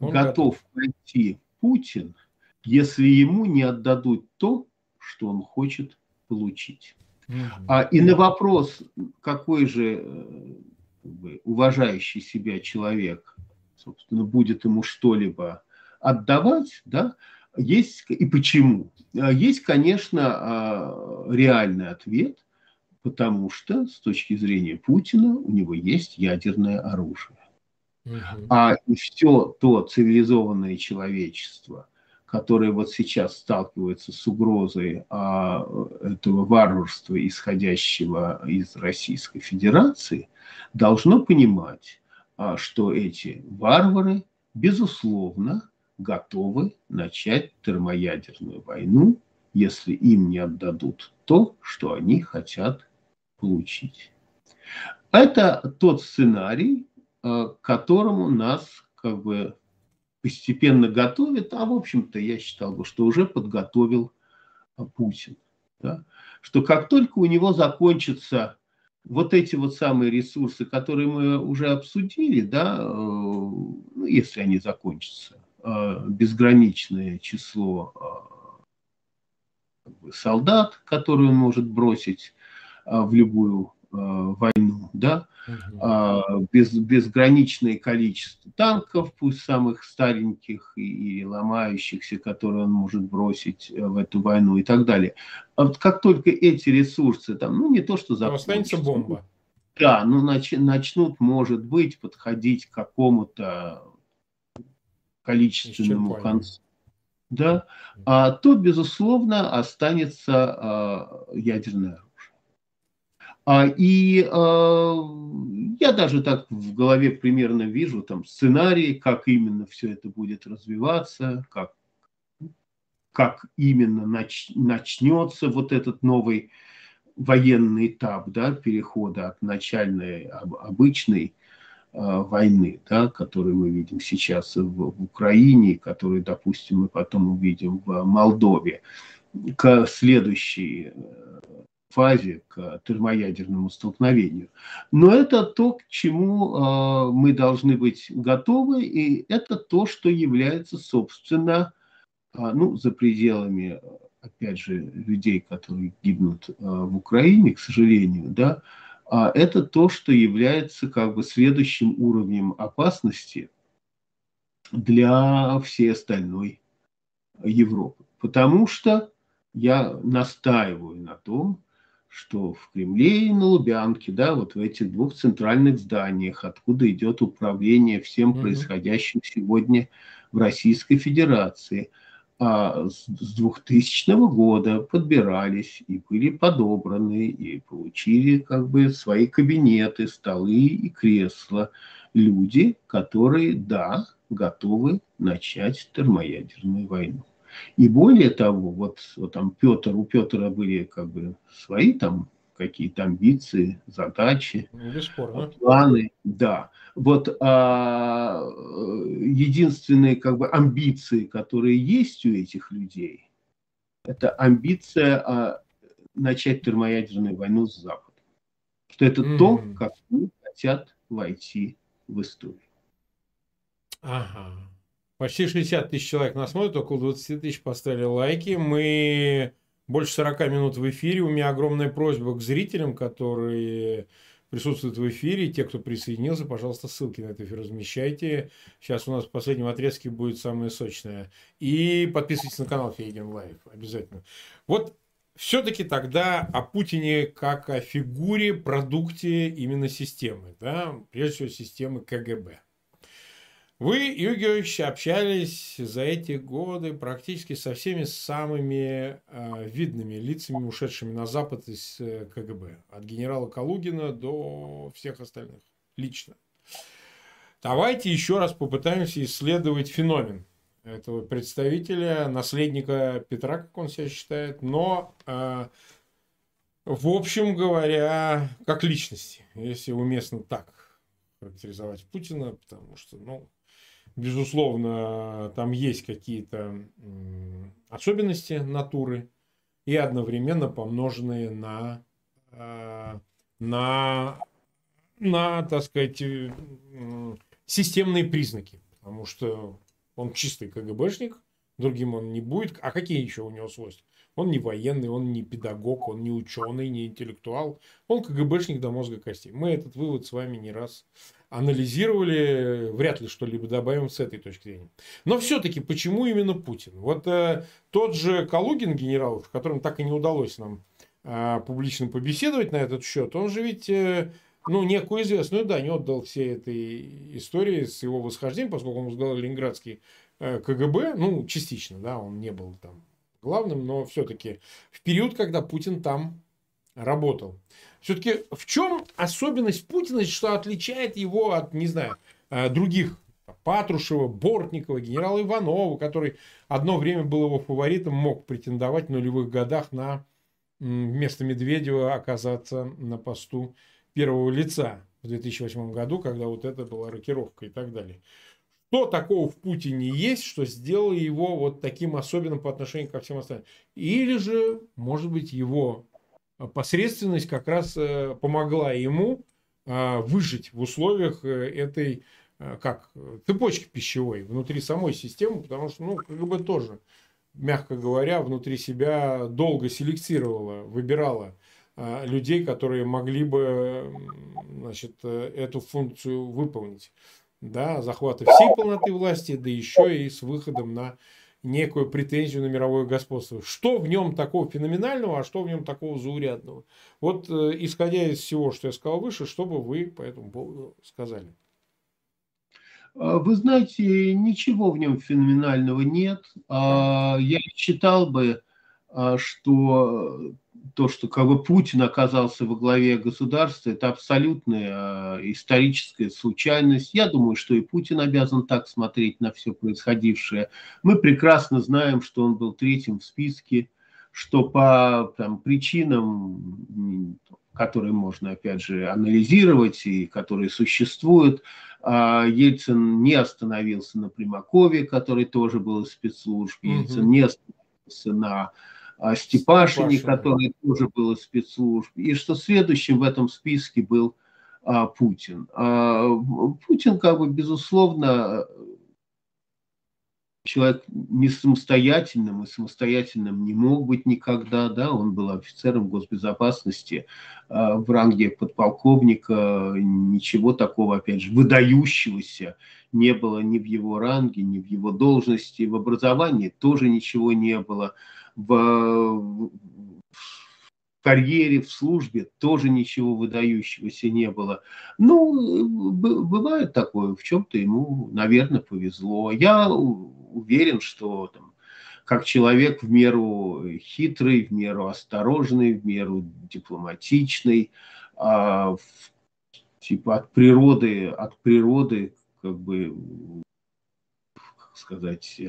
Он готов пойти Путин, если ему не отдадут то, что он хочет получить. Угу. А, и на вопрос, какой же э, как бы, уважающий себя человек, собственно, будет ему что-либо отдавать, да, есть и почему. А, есть, конечно, а, реальный ответ, потому что с точки зрения Путина у него есть ядерное оружие. Угу. А все то цивилизованное человечество, которое вот сейчас сталкивается с угрозой а, этого варварства, исходящего из Российской Федерации, должно понимать, а, что эти варвары, безусловно, готовы начать термоядерную войну, если им не отдадут то, что они хотят получить. Это тот сценарий, э, к которому нас как бы постепенно готовит, а в общем-то я считал бы, что уже подготовил э, Путин. Да? Что как только у него закончатся вот эти вот самые ресурсы, которые мы уже обсудили, да, э, ну, если они закончатся, безграничное число солдат, которые он может бросить а, в любую а, войну, да, угу. без, безграничное количество танков, пусть самых стареньких и, и ломающихся, которые он может бросить э, в эту войну и так далее. А вот как только эти ресурсы там, ну не то что закончатся. Останется бомба. Да, ну нач, начнут, может быть, подходить к какому-то количественному концу. Да, а то, безусловно, останется а, ядерное а, и а, я даже так в голове примерно вижу там сценарий, как именно все это будет развиваться, как, как именно нач, начнется вот этот новый военный этап да, перехода от начальной обычной э, войны, да, которую мы видим сейчас в, Украине, которую, допустим, мы потом увидим в Молдове, к следующей фазе к термоядерному столкновению. Но это то, к чему э, мы должны быть готовы, и это то, что является, собственно, э, ну, за пределами, опять же, людей, которые гибнут э, в Украине, к сожалению, да, это то, что является как бы следующим уровнем опасности для всей остальной Европы. Потому что я настаиваю на том, что в Кремле и на Лубянке, да, вот в этих двух центральных зданиях, откуда идет управление всем происходящим сегодня в Российской Федерации, а с 2000 года подбирались и были подобраны, и получили как бы свои кабинеты, столы и кресла люди, которые, да, готовы начать термоядерную войну. И более того, вот, вот там Петр, у Петра были как бы свои там какие-то амбиции, задачи, ну, Бесспорно. планы, да. Вот а, единственные как бы амбиции, которые есть у этих людей, это амбиция а, начать термоядерную войну с Западом. Что это mm. то, как они хотят войти в историю. Ага. Почти 60 тысяч человек нас смотрят, около 20 тысяч поставили лайки. Мы больше 40 минут в эфире. У меня огромная просьба к зрителям, которые присутствуют в эфире. Те, кто присоединился, пожалуйста, ссылки на этот эфир размещайте. Сейчас у нас в последнем отрезке будет самое сочное. И подписывайтесь на канал Фейгин Live. Обязательно. Вот все-таки тогда о Путине как о фигуре, продукте именно системы. Да? Прежде всего, системы КГБ. Вы, Юрий общались за эти годы практически со всеми самыми э, видными лицами, ушедшими на Запад из э, КГБ. От генерала Калугина до всех остальных. Лично. Давайте еще раз попытаемся исследовать феномен этого представителя, наследника Петра, как он себя считает, но, э, в общем говоря, как личности, если уместно так характеризовать Путина, потому что, ну, безусловно, там есть какие-то особенности натуры и одновременно помноженные на, э, на, на, так сказать, системные признаки. Потому что он чистый КГБшник, другим он не будет. А какие еще у него свойства? Он не военный, он не педагог, он не ученый, не интеллектуал. Он КГБшник до мозга костей. Мы этот вывод с вами не раз анализировали, вряд ли что-либо добавим с этой точки зрения. Но все-таки, почему именно Путин? Вот э, тот же Калугин, генерал, в котором так и не удалось нам э, публично побеседовать на этот счет, он же ведь э, ну, некую известную дань отдал всей этой истории с его восхождением, поскольку он возглавлял Ленинградский э, КГБ, ну, частично, да, он не был там главным, но все-таки в период, когда Путин там работал. Все-таки в чем особенность Путина, что отличает его от, не знаю, э, других Патрушева, Бортникова, генерала Иванова, который одно время был его фаворитом, мог претендовать в нулевых годах на вместо Медведева оказаться на посту первого лица в 2008 году, когда вот это была рокировка и так далее. Что такого в Путине есть, что сделало его вот таким особенным по отношению ко всем остальным? Или же, может быть, его посредственность как раз э, помогла ему э, выжить в условиях э, этой как цепочки пищевой внутри самой системы, потому что, ну, КГБ тоже, мягко говоря, внутри себя долго селектировала, выбирала людей, которые могли бы значит, эту функцию выполнить. Да, захвата всей полноты власти, да еще и с выходом на некую претензию на мировое господство. Что в нем такого феноменального, а что в нем такого заурядного? Вот э, исходя из всего, что я сказал выше, что бы вы по этому поводу сказали? А, вы знаете, ничего в нем феноменального нет. А, я считал бы, а, что то, что как бы Путин оказался во главе государства, это абсолютная э, историческая случайность. Я думаю, что и Путин обязан так смотреть на все происходившее. Мы прекрасно знаем, что он был третьим в списке, что по там, причинам, которые можно, опять же, анализировать и которые существуют, э, Ельцин не остановился на Примакове, который тоже был из спецслужб, Ельцин не остановился на а, Степашине, который тоже был из спецслужб, и что следующим в этом списке был а, Путин. А, Путин, как бы, безусловно, человек не самостоятельным и самостоятельным не мог быть никогда, да, он был офицером госбезопасности э, в ранге подполковника, ничего такого, опять же, выдающегося не было ни в его ранге, ни в его должности, в образовании тоже ничего не было в, в карьере, в службе тоже ничего выдающегося не было. Ну, бывает такое, в чем-то ему, наверное, повезло. Я уверен, что там, как человек в меру хитрый, в меру осторожный, в меру дипломатичный, а, типа от природы, от природы как бы сказать,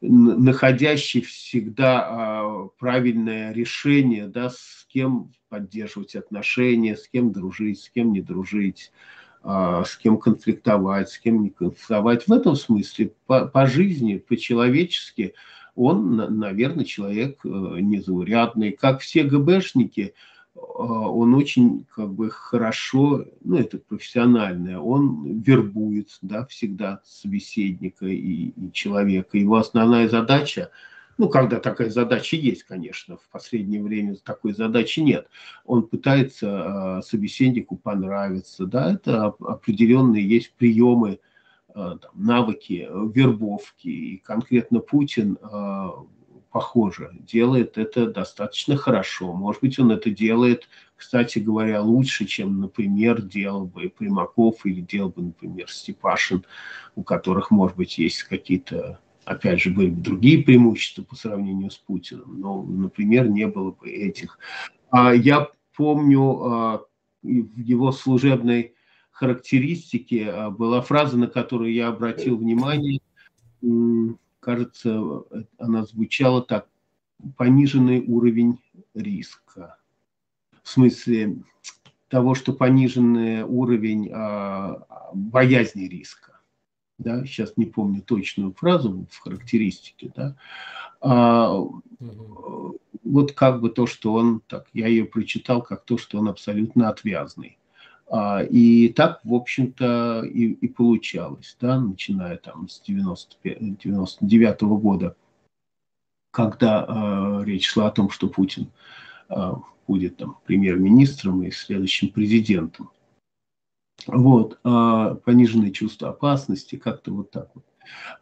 находящий всегда а, правильное решение, да, с кем поддерживать отношения, с кем дружить, с кем не дружить, а, с кем конфликтовать, с кем не конфликтовать. В этом смысле по, по жизни, по-человечески он, наверное, человек э, незаурядный. Как все ГБшники, он очень как бы хорошо, ну это профессиональное, он вербует да, всегда собеседника и, и человека. Его основная задача – ну, когда такая задача есть, конечно, в последнее время такой задачи нет. Он пытается э, собеседнику понравиться, да, это определенные есть приемы, э, там, навыки вербовки, и конкретно Путин э, похоже, делает это достаточно хорошо. Может быть, он это делает, кстати говоря, лучше, чем, например, делал бы Примаков или делал бы, например, Степашин, у которых, может быть, есть какие-то опять же, были бы другие преимущества по сравнению с Путиным, но, например, не было бы этих. А Я помню а, в его служебной характеристике а, была фраза, на которую я обратил внимание, кажется, она звучала так, пониженный уровень риска. В смысле того, что пониженный уровень боязни риска да, сейчас не помню точную фразу в характеристике, да, а, угу. вот как бы то, что он, так, я ее прочитал, как то, что он абсолютно отвязный. А, и так, в общем-то, и, и получалось, да, начиная там с 95, 99 -го года, когда а, речь шла о том, что Путин а, будет там премьер-министром и следующим президентом. Вот, а, пониженное чувство опасности, как-то вот так вот.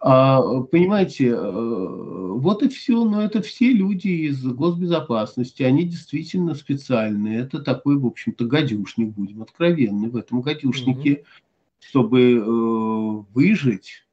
А, понимаете, э, вот и все, но это все люди из госбезопасности, они действительно специальные. Это такой, в общем-то, гадюшник, будем откровенны. В этом гадюшнике, угу. чтобы э, выжить,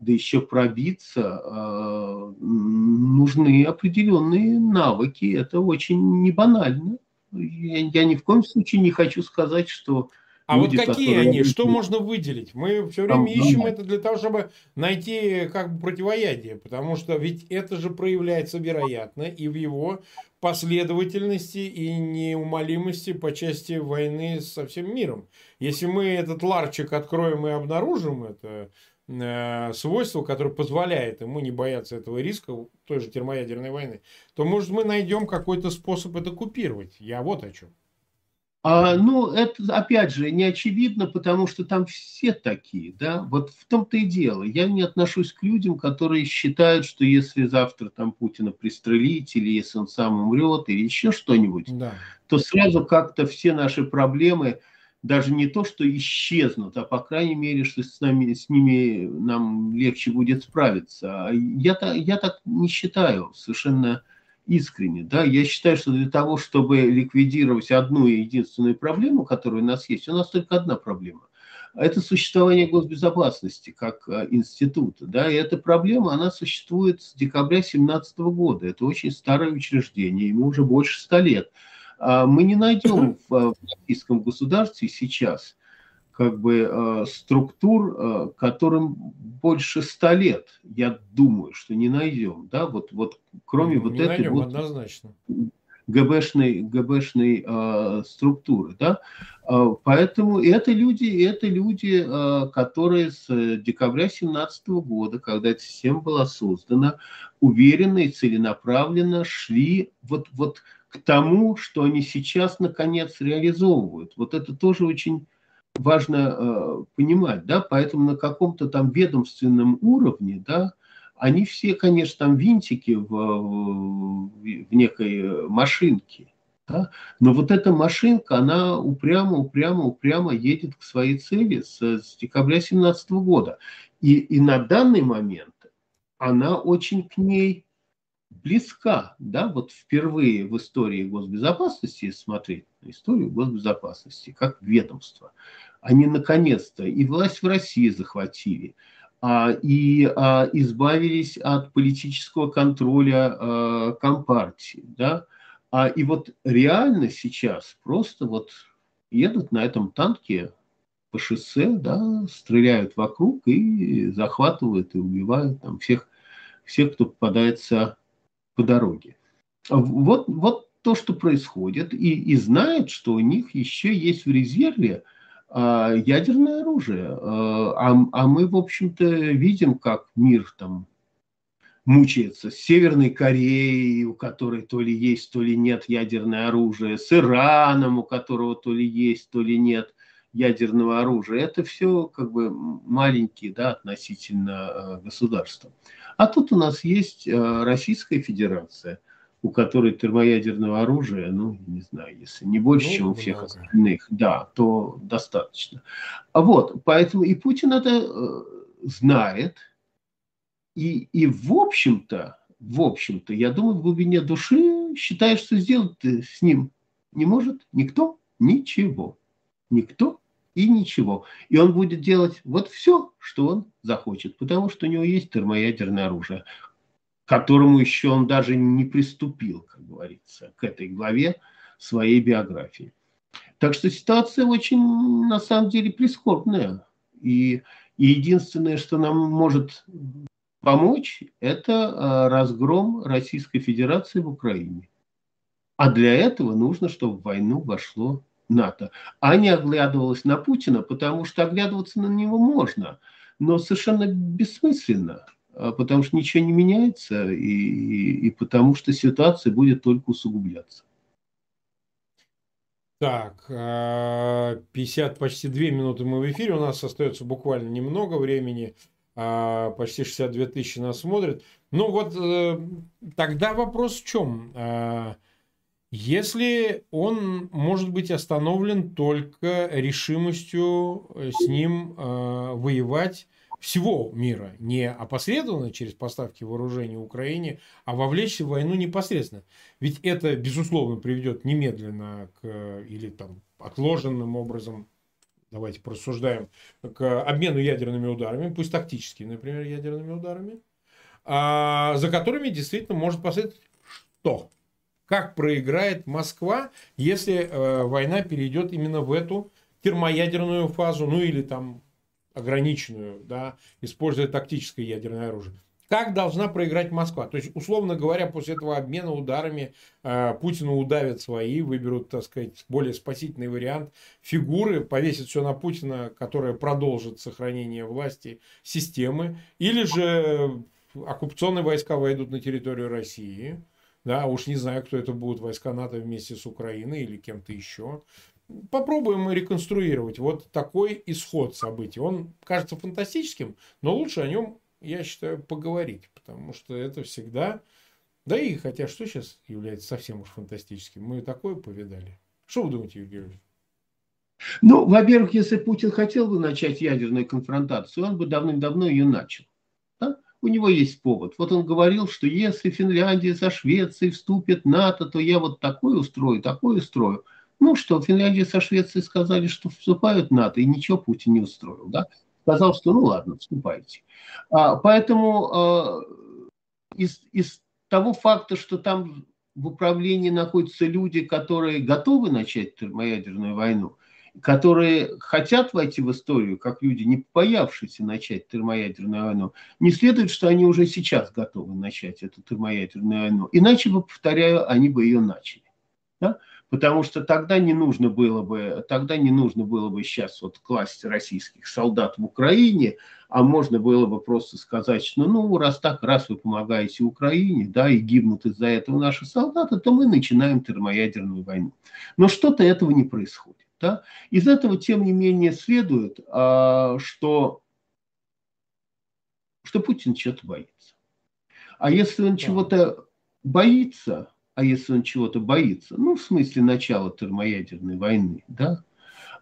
да еще пробиться, э, нужны определенные навыки. Это очень не банально. Я, я ни в коем случае не хочу сказать, что а люди, вот какие они? Что можно выделить? Мы все время Там, ищем да. это для того, чтобы найти как бы противоядие, потому что ведь это же проявляется вероятно и в его последовательности и неумолимости по части войны со всем миром. Если мы этот ларчик откроем и обнаружим это э, свойство, которое позволяет ему не бояться этого риска той же термоядерной войны, то может мы найдем какой-то способ это купировать. Я вот о чем. А, ну, это, опять же, не очевидно, потому что там все такие, да, вот в том-то и дело. Я не отношусь к людям, которые считают, что если завтра там Путина пристрелить, или если он сам умрет, или еще что-нибудь, да. то сразу как-то все наши проблемы даже не то, что исчезнут, а по крайней мере, что с, нами, с ними нам легче будет справиться. Я, я так не считаю, совершенно искренне. Да? Я считаю, что для того, чтобы ликвидировать одну и единственную проблему, которая у нас есть, у нас только одна проблема. Это существование госбезопасности как а, института. Да? И эта проблема, она существует с декабря 2017 года. Это очень старое учреждение, ему уже больше ста лет. А мы не найдем в а, российском государстве сейчас как бы э, структур, э, которым больше ста лет, я думаю, что не найдем, да, вот, вот кроме ну, вот этой найдем, вот однозначно. ГБшной, ГБшной э, структуры, да, э, поэтому это люди, это люди, э, которые с декабря 2017 года, когда эта система была создана, уверенно и целенаправленно шли вот, вот к тому, что они сейчас наконец реализовывают. Вот это тоже очень важно э, понимать, да, поэтому на каком-то там ведомственном уровне, да, они все, конечно, там винтики в, в некой машинке, да, но вот эта машинка, она упрямо, упрямо, упрямо едет к своей цели с, с декабря 2017 года. И, и на данный момент она очень к ней близка, да, вот впервые в истории госбезопасности смотреть на историю госбезопасности как ведомство. Они наконец-то и власть в России захватили, а, и а, избавились от политического контроля а, Компартии. Да? А, и вот реально сейчас просто вот едут на этом танке по шоссе, да, стреляют вокруг и захватывают и убивают там всех, всех, кто попадается по дороге. Вот, вот то, что происходит, и, и знают, что у них еще есть в резерве а, ядерное оружие. А, а мы, в общем-то, видим, как мир там мучается с Северной Кореей, у которой то ли есть, то ли нет ядерное оружие, с Ираном, у которого то ли есть, то ли нет ядерного оружия. Это все как бы маленькие да, относительно э, государства. А тут у нас есть э, Российская Федерация, у которой термоядерного оружия, ну, не знаю, если не больше, ну, чем у всех много. остальных, да, то достаточно. А вот, поэтому и Путин это э, знает, и, и в общем-то, в общем-то, я думаю, в глубине души считает, что сделать с ним не может никто ничего. Никто и ничего. И он будет делать вот все, что он захочет, потому что у него есть термоядерное оружие, к которому еще он даже не приступил, как говорится, к этой главе своей биографии. Так что ситуация очень, на самом деле, прискорбная. И, и единственное, что нам может помочь, это а, разгром Российской Федерации в Украине. А для этого нужно, чтобы в войну вошло НАТО, а не оглядывалась на Путина, потому что оглядываться на него можно, но совершенно бессмысленно, а, потому что ничего не меняется, и, и, и потому что ситуация будет только усугубляться. Так, 50, а, почти 2 минуты мы в эфире, у нас остается буквально немного времени, а, почти 62 тысячи нас смотрят. Ну вот э, тогда вопрос в чем? Если он может быть остановлен только решимостью э, с ним э, воевать всего мира, не опосредованно через поставки вооружений Украине, а вовлечься в войну непосредственно. Ведь это, безусловно, приведет немедленно к, или там отложенным образом, давайте просуждаем, к обмену ядерными ударами, пусть тактическими, например, ядерными ударами, а, за которыми действительно может последовать что? Как проиграет Москва, если э, война перейдет именно в эту термоядерную фазу, ну или там ограниченную, да, используя тактическое ядерное оружие. Как должна проиграть Москва? То есть, условно говоря, после этого обмена ударами э, Путину удавят свои, выберут, так сказать, более спасительный вариант фигуры, повесят все на Путина, которая продолжит сохранение власти системы, или же оккупационные войска войдут на территорию России, да, уж не знаю, кто это будут, войска НАТО вместе с Украиной или кем-то еще. Попробуем реконструировать вот такой исход событий. Он кажется фантастическим, но лучше о нем, я считаю, поговорить, потому что это всегда... Да и хотя что сейчас является совсем уж фантастическим, мы такое повидали. Что вы думаете, Юрьевич? Ну, во-первых, если Путин хотел бы начать ядерную конфронтацию, он бы давным-давно ее начал у него есть повод. Вот он говорил, что если Финляндия со Швецией вступит в НАТО, то я вот такое устрою, такое устрою. Ну что, Финляндия со Швецией сказали, что вступают в НАТО, и ничего Путин не устроил. Да? Сказал, что ну ладно, вступайте. А, поэтому а, из, из того факта, что там в управлении находятся люди, которые готовы начать термоядерную войну, которые хотят войти в историю, как люди, не боявшиеся начать термоядерную войну, не следует, что они уже сейчас готовы начать эту термоядерную войну. Иначе бы, повторяю, они бы ее начали. Да? Потому что тогда не нужно было бы, тогда не нужно было бы сейчас вот класть российских солдат в Украине, а можно было бы просто сказать, что ну, раз так, раз вы помогаете Украине, да, и гибнут из-за этого наши солдаты, то мы начинаем термоядерную войну. Но что-то этого не происходит. Да? Из этого, тем не менее, следует, а, что, что Путин чего-то боится. А если он чего-то боится, а если он чего-то боится, ну, в смысле начала термоядерной войны, да,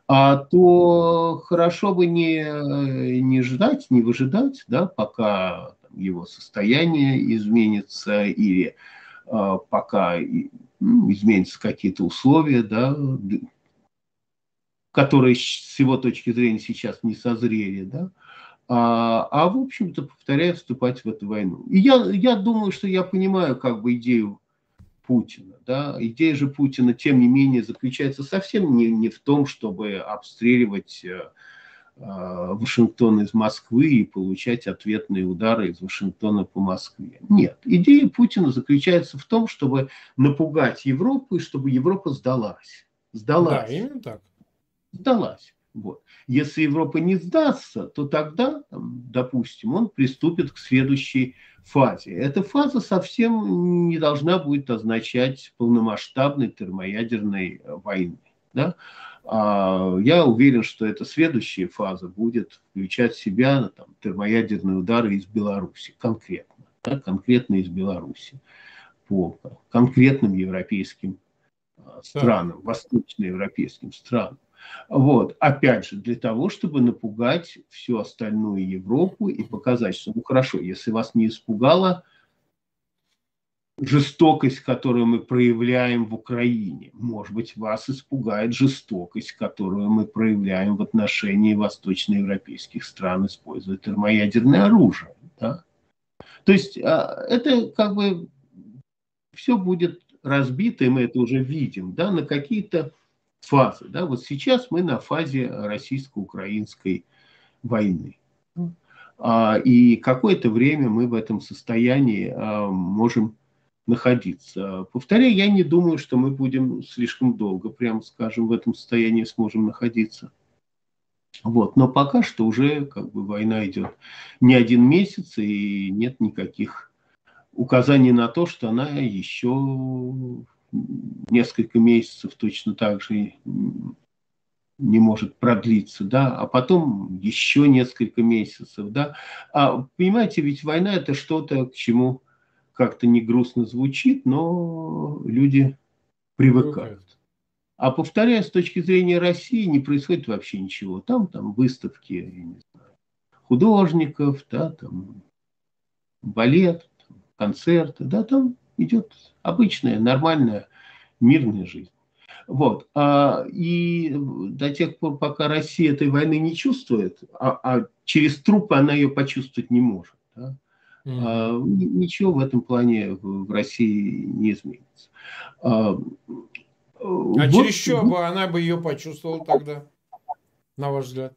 а, то хорошо бы не, не ждать, не выжидать, да, пока его состояние изменится или а, пока ну, изменятся какие-то условия, да, которые с его точки зрения сейчас не созрели, да, а, а в общем-то, повторяю, вступать в эту войну. И я, я думаю, что я понимаю как бы идею Путина. Да? Идея же Путина, тем не менее, заключается совсем не, не в том, чтобы обстреливать э, э, Вашингтон из Москвы и получать ответные удары из Вашингтона по Москве. Нет. Идея Путина заключается в том, чтобы напугать Европу и чтобы Европа сдалась. Сдалась. Да, именно так. Сдалась. Вот. Если Европа не сдастся, то тогда, допустим, он приступит к следующей фазе. Эта фаза совсем не должна будет означать полномасштабной термоядерной войны. Да? А я уверен, что эта следующая фаза будет включать в себя там, термоядерные удары из Беларуси конкретно. Да? Конкретно из Беларуси по конкретным европейским а, странам, восточноевропейским странам. Вот. Опять же, для того, чтобы напугать всю остальную Европу и показать, что, ну хорошо, если вас не испугала жестокость, которую мы проявляем в Украине, может быть, вас испугает жестокость, которую мы проявляем в отношении восточноевропейских стран, используя термоядерное оружие. Да? То есть а, это как бы все будет разбито, и мы это уже видим, да, на какие-то фазы. Да? Вот сейчас мы на фазе российско-украинской войны. А, и какое-то время мы в этом состоянии а, можем находиться. Повторяю, я не думаю, что мы будем слишком долго, прямо скажем, в этом состоянии сможем находиться. Вот. Но пока что уже как бы война идет не один месяц и нет никаких указаний на то, что она еще несколько месяцев точно так же не может продлиться, да, а потом еще несколько месяцев, да. А понимаете, ведь война это что-то, к чему как-то не грустно звучит, но люди привыкают. А повторяю, с точки зрения России не происходит вообще ничего. Там, там выставки, я не знаю, художников, да, там балет, концерты, да, там идет обычная, нормальная, мирная жизнь. Вот. А, и до тех пор, пока Россия этой войны не чувствует, а, а через трупы она ее почувствовать не может, да, mm. ничего в этом плане в, в России не изменится. А, а вот, через что бы она бы ее почувствовала тогда, на ваш взгляд?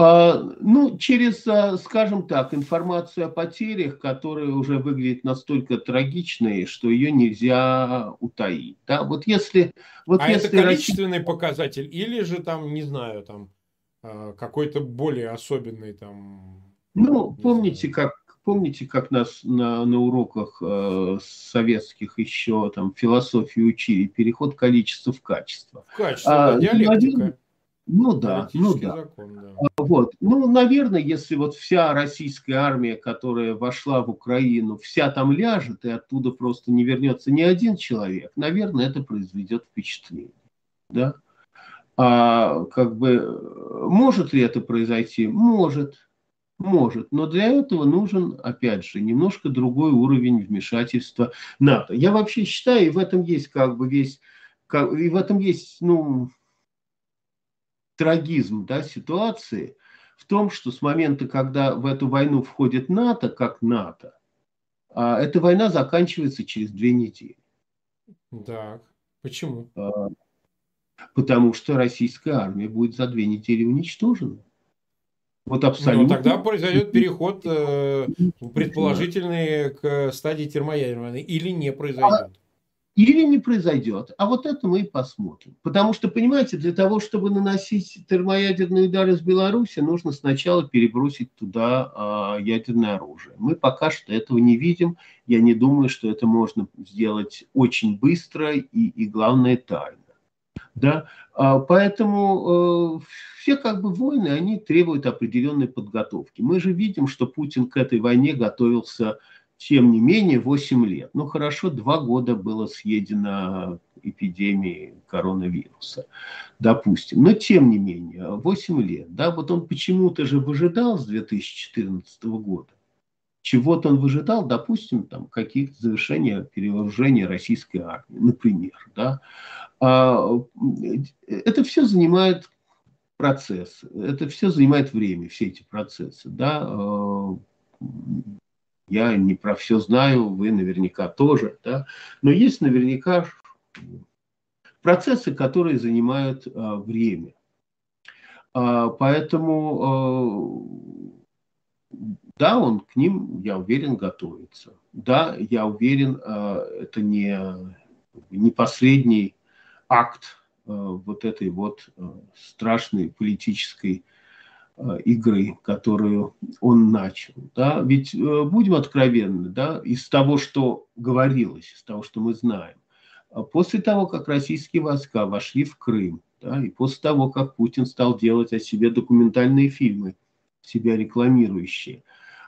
А, ну, через, а, скажем так, информацию о потерях, которая уже выглядит настолько трагичной, что ее нельзя утаить. Да? Вот если, вот а если это количественный Россия... показатель или же там, не знаю, там а, какой-то более особенный там... Ну, помните, как помните, как нас на, на уроках э, советских еще там философии учили, переход количества в качество. В качество, а, да, диалектика. Ну да, ну да. Закон, да. А, вот. Ну, наверное, если вот вся российская армия, которая вошла в Украину, вся там ляжет, и оттуда просто не вернется ни один человек, наверное, это произведет впечатление. Да? А как бы может ли это произойти? Может. Может, но для этого нужен, опять же, немножко другой уровень вмешательства НАТО. Я вообще считаю, и в этом есть как бы весь, как, и в этом есть, ну, трагизм да, ситуации в том, что с момента, когда в эту войну входит НАТО, как НАТО, а эта война заканчивается через две недели. Так, почему? А, потому что российская армия будет за две недели уничтожена. Вот абсолютно. Ну, тогда произойдет переход э, предположительный к стадии термоядерной войны или не произойдет или не произойдет. А вот это мы и посмотрим. Потому что, понимаете, для того, чтобы наносить термоядерные удары с Беларуси, нужно сначала перебросить туда а, ядерное оружие. Мы пока что этого не видим. Я не думаю, что это можно сделать очень быстро и, и главное, тайно. Да? А, поэтому э, все как бы войны, они требуют определенной подготовки. Мы же видим, что Путин к этой войне готовился тем не менее 8 лет. Ну хорошо, два года было съедено эпидемией коронавируса, допустим. Но тем не менее, 8 лет. Да, вот он почему-то же выжидал с 2014 года. Чего-то он выжидал, допустим, там каких-то завершения перевооружения российской армии, например. Да. А, это все занимает процесс. Это все занимает время, все эти процессы. Да? Я не про все знаю, вы наверняка тоже. Да? Но есть наверняка процессы, которые занимают а, время. А, поэтому, а, да, он к ним, я уверен, готовится. Да, я уверен, а, это не, не последний акт а, вот этой вот а, страшной политической игры, которую он начал. Да? Ведь э, будем откровенны, да, из того, что говорилось, из того, что мы знаем, а после того, как российские войска вошли в Крым, да, и после того, как Путин стал делать о себе документальные фильмы, себя рекламирующие,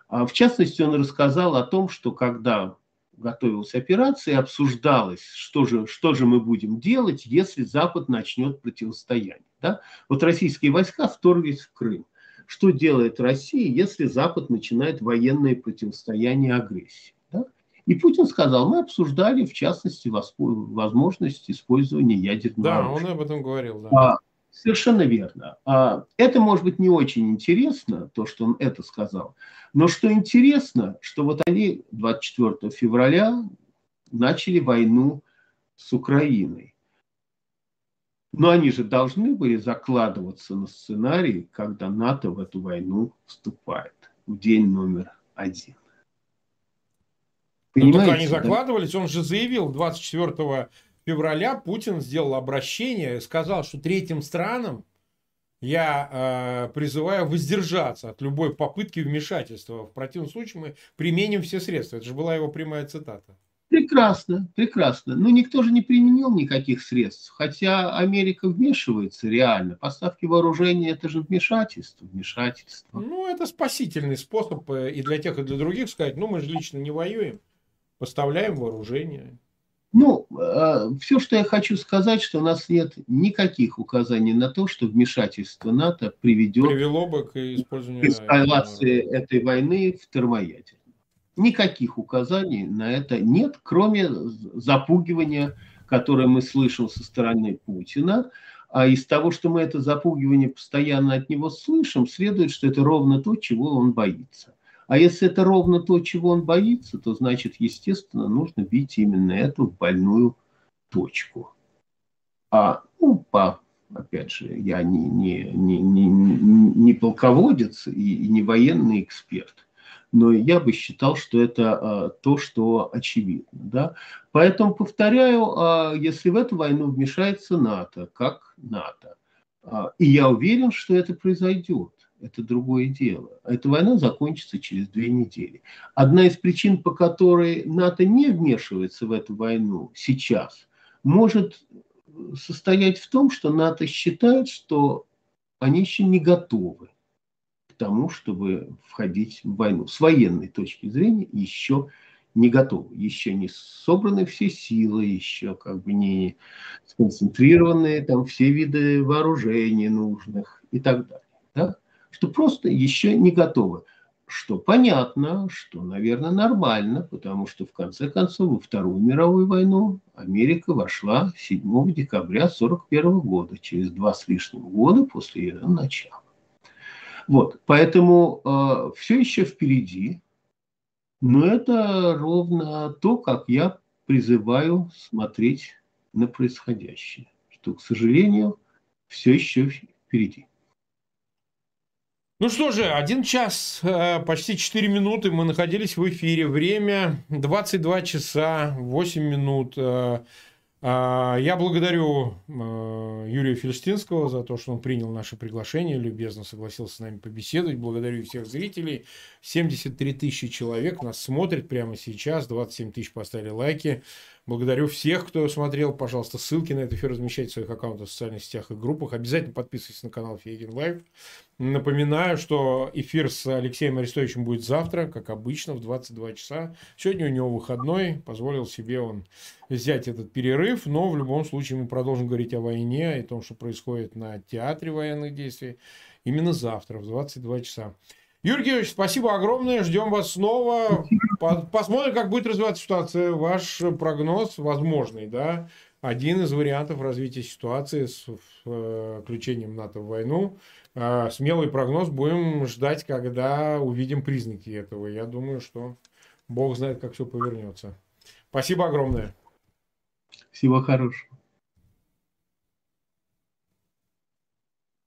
а в частности, он рассказал о том, что когда готовилась операция, обсуждалось, что же, что же мы будем делать, если Запад начнет противостояние. Да? Вот российские войска вторглись в Крым. Что делает Россия, если Запад начинает военное противостояние агрессии? И Путин сказал, мы обсуждали, в частности, возможность использования ядерного да, оружия. Да, он об этом говорил. Да. А, совершенно верно. А, это может быть не очень интересно, то, что он это сказал. Но что интересно, что вот они 24 февраля начали войну с Украиной. Но они же должны были закладываться на сценарий, когда НАТО в эту войну вступает в день номер один. Ну, так они закладывались, он же заявил 24 февраля, Путин сделал обращение, сказал, что третьим странам я э, призываю воздержаться от любой попытки вмешательства. В противном случае мы применим все средства. Это же была его прямая цитата. Прекрасно, прекрасно. Но никто же не применил никаких средств. Хотя Америка вмешивается реально. Поставки вооружения – это же вмешательство. Вмешательство. Ну, это спасительный способ э, и для тех, и для других сказать, ну, мы же лично не воюем. Поставляем вооружение. Ну, э, все, что я хочу сказать, что у нас нет никаких указаний на то, что вмешательство НАТО приведет Привело бы к использованию... эскалации этой войны в термоядерную. Никаких указаний на это нет, кроме запугивания, которое мы слышим со стороны Путина. А из того, что мы это запугивание постоянно от него слышим, следует, что это ровно то, чего он боится. А если это ровно то, чего он боится, то значит, естественно, нужно бить именно эту больную точку. А, ну, по, опять же, я не, не, не, не, не полководец и, не военный эксперт, но я бы считал, что это а, то, что очевидно. Да? Поэтому повторяю, а, если в эту войну вмешается НАТО, как НАТО, а, и я уверен, что это произойдет, это другое дело. Эта война закончится через две недели. Одна из причин, по которой НАТО не вмешивается в эту войну сейчас, может состоять в том, что НАТО считает, что они еще не готовы тому, чтобы входить в войну. С военной точки зрения еще не готовы, еще не собраны все силы, еще как бы не сконцентрированы там все виды вооружений нужных и так далее. Да? что просто еще не готовы. Что понятно, что, наверное, нормально, потому что в конце концов во Вторую мировую войну Америка вошла 7 декабря 1941 года, через два с лишним года после ее начала. Вот, поэтому э, все еще впереди, но это ровно то, как я призываю смотреть на происходящее, что, к сожалению, все еще впереди. Ну что же, один час, э, почти 4 минуты мы находились в эфире. Время 22 часа 8 минут. Э, я благодарю Юрия Фельштинского за то, что он принял наше приглашение, любезно согласился с нами побеседовать. Благодарю всех зрителей. 73 тысячи человек нас смотрят прямо сейчас, 27 тысяч поставили лайки. Благодарю всех, кто смотрел. Пожалуйста, ссылки на этот эфир размещайте в своих аккаунтах в социальных сетях и группах. Обязательно подписывайтесь на канал Фейгин Лайв. Напоминаю, что эфир с Алексеем Арестовичем будет завтра, как обычно, в 22 часа. Сегодня у него выходной. Позволил себе он взять этот перерыв. Но в любом случае мы продолжим говорить о войне, о том, что происходит на театре военных действий. Именно завтра в 22 часа. Юрий Георгиевич, спасибо огромное. Ждем вас снова. Посмотрим, как будет развиваться ситуация. Ваш прогноз возможный, да? Один из вариантов развития ситуации с э, включением НАТО в войну. Э, смелый прогноз. Будем ждать, когда увидим признаки этого. Я думаю, что Бог знает, как все повернется. Спасибо огромное. Всего хорошего.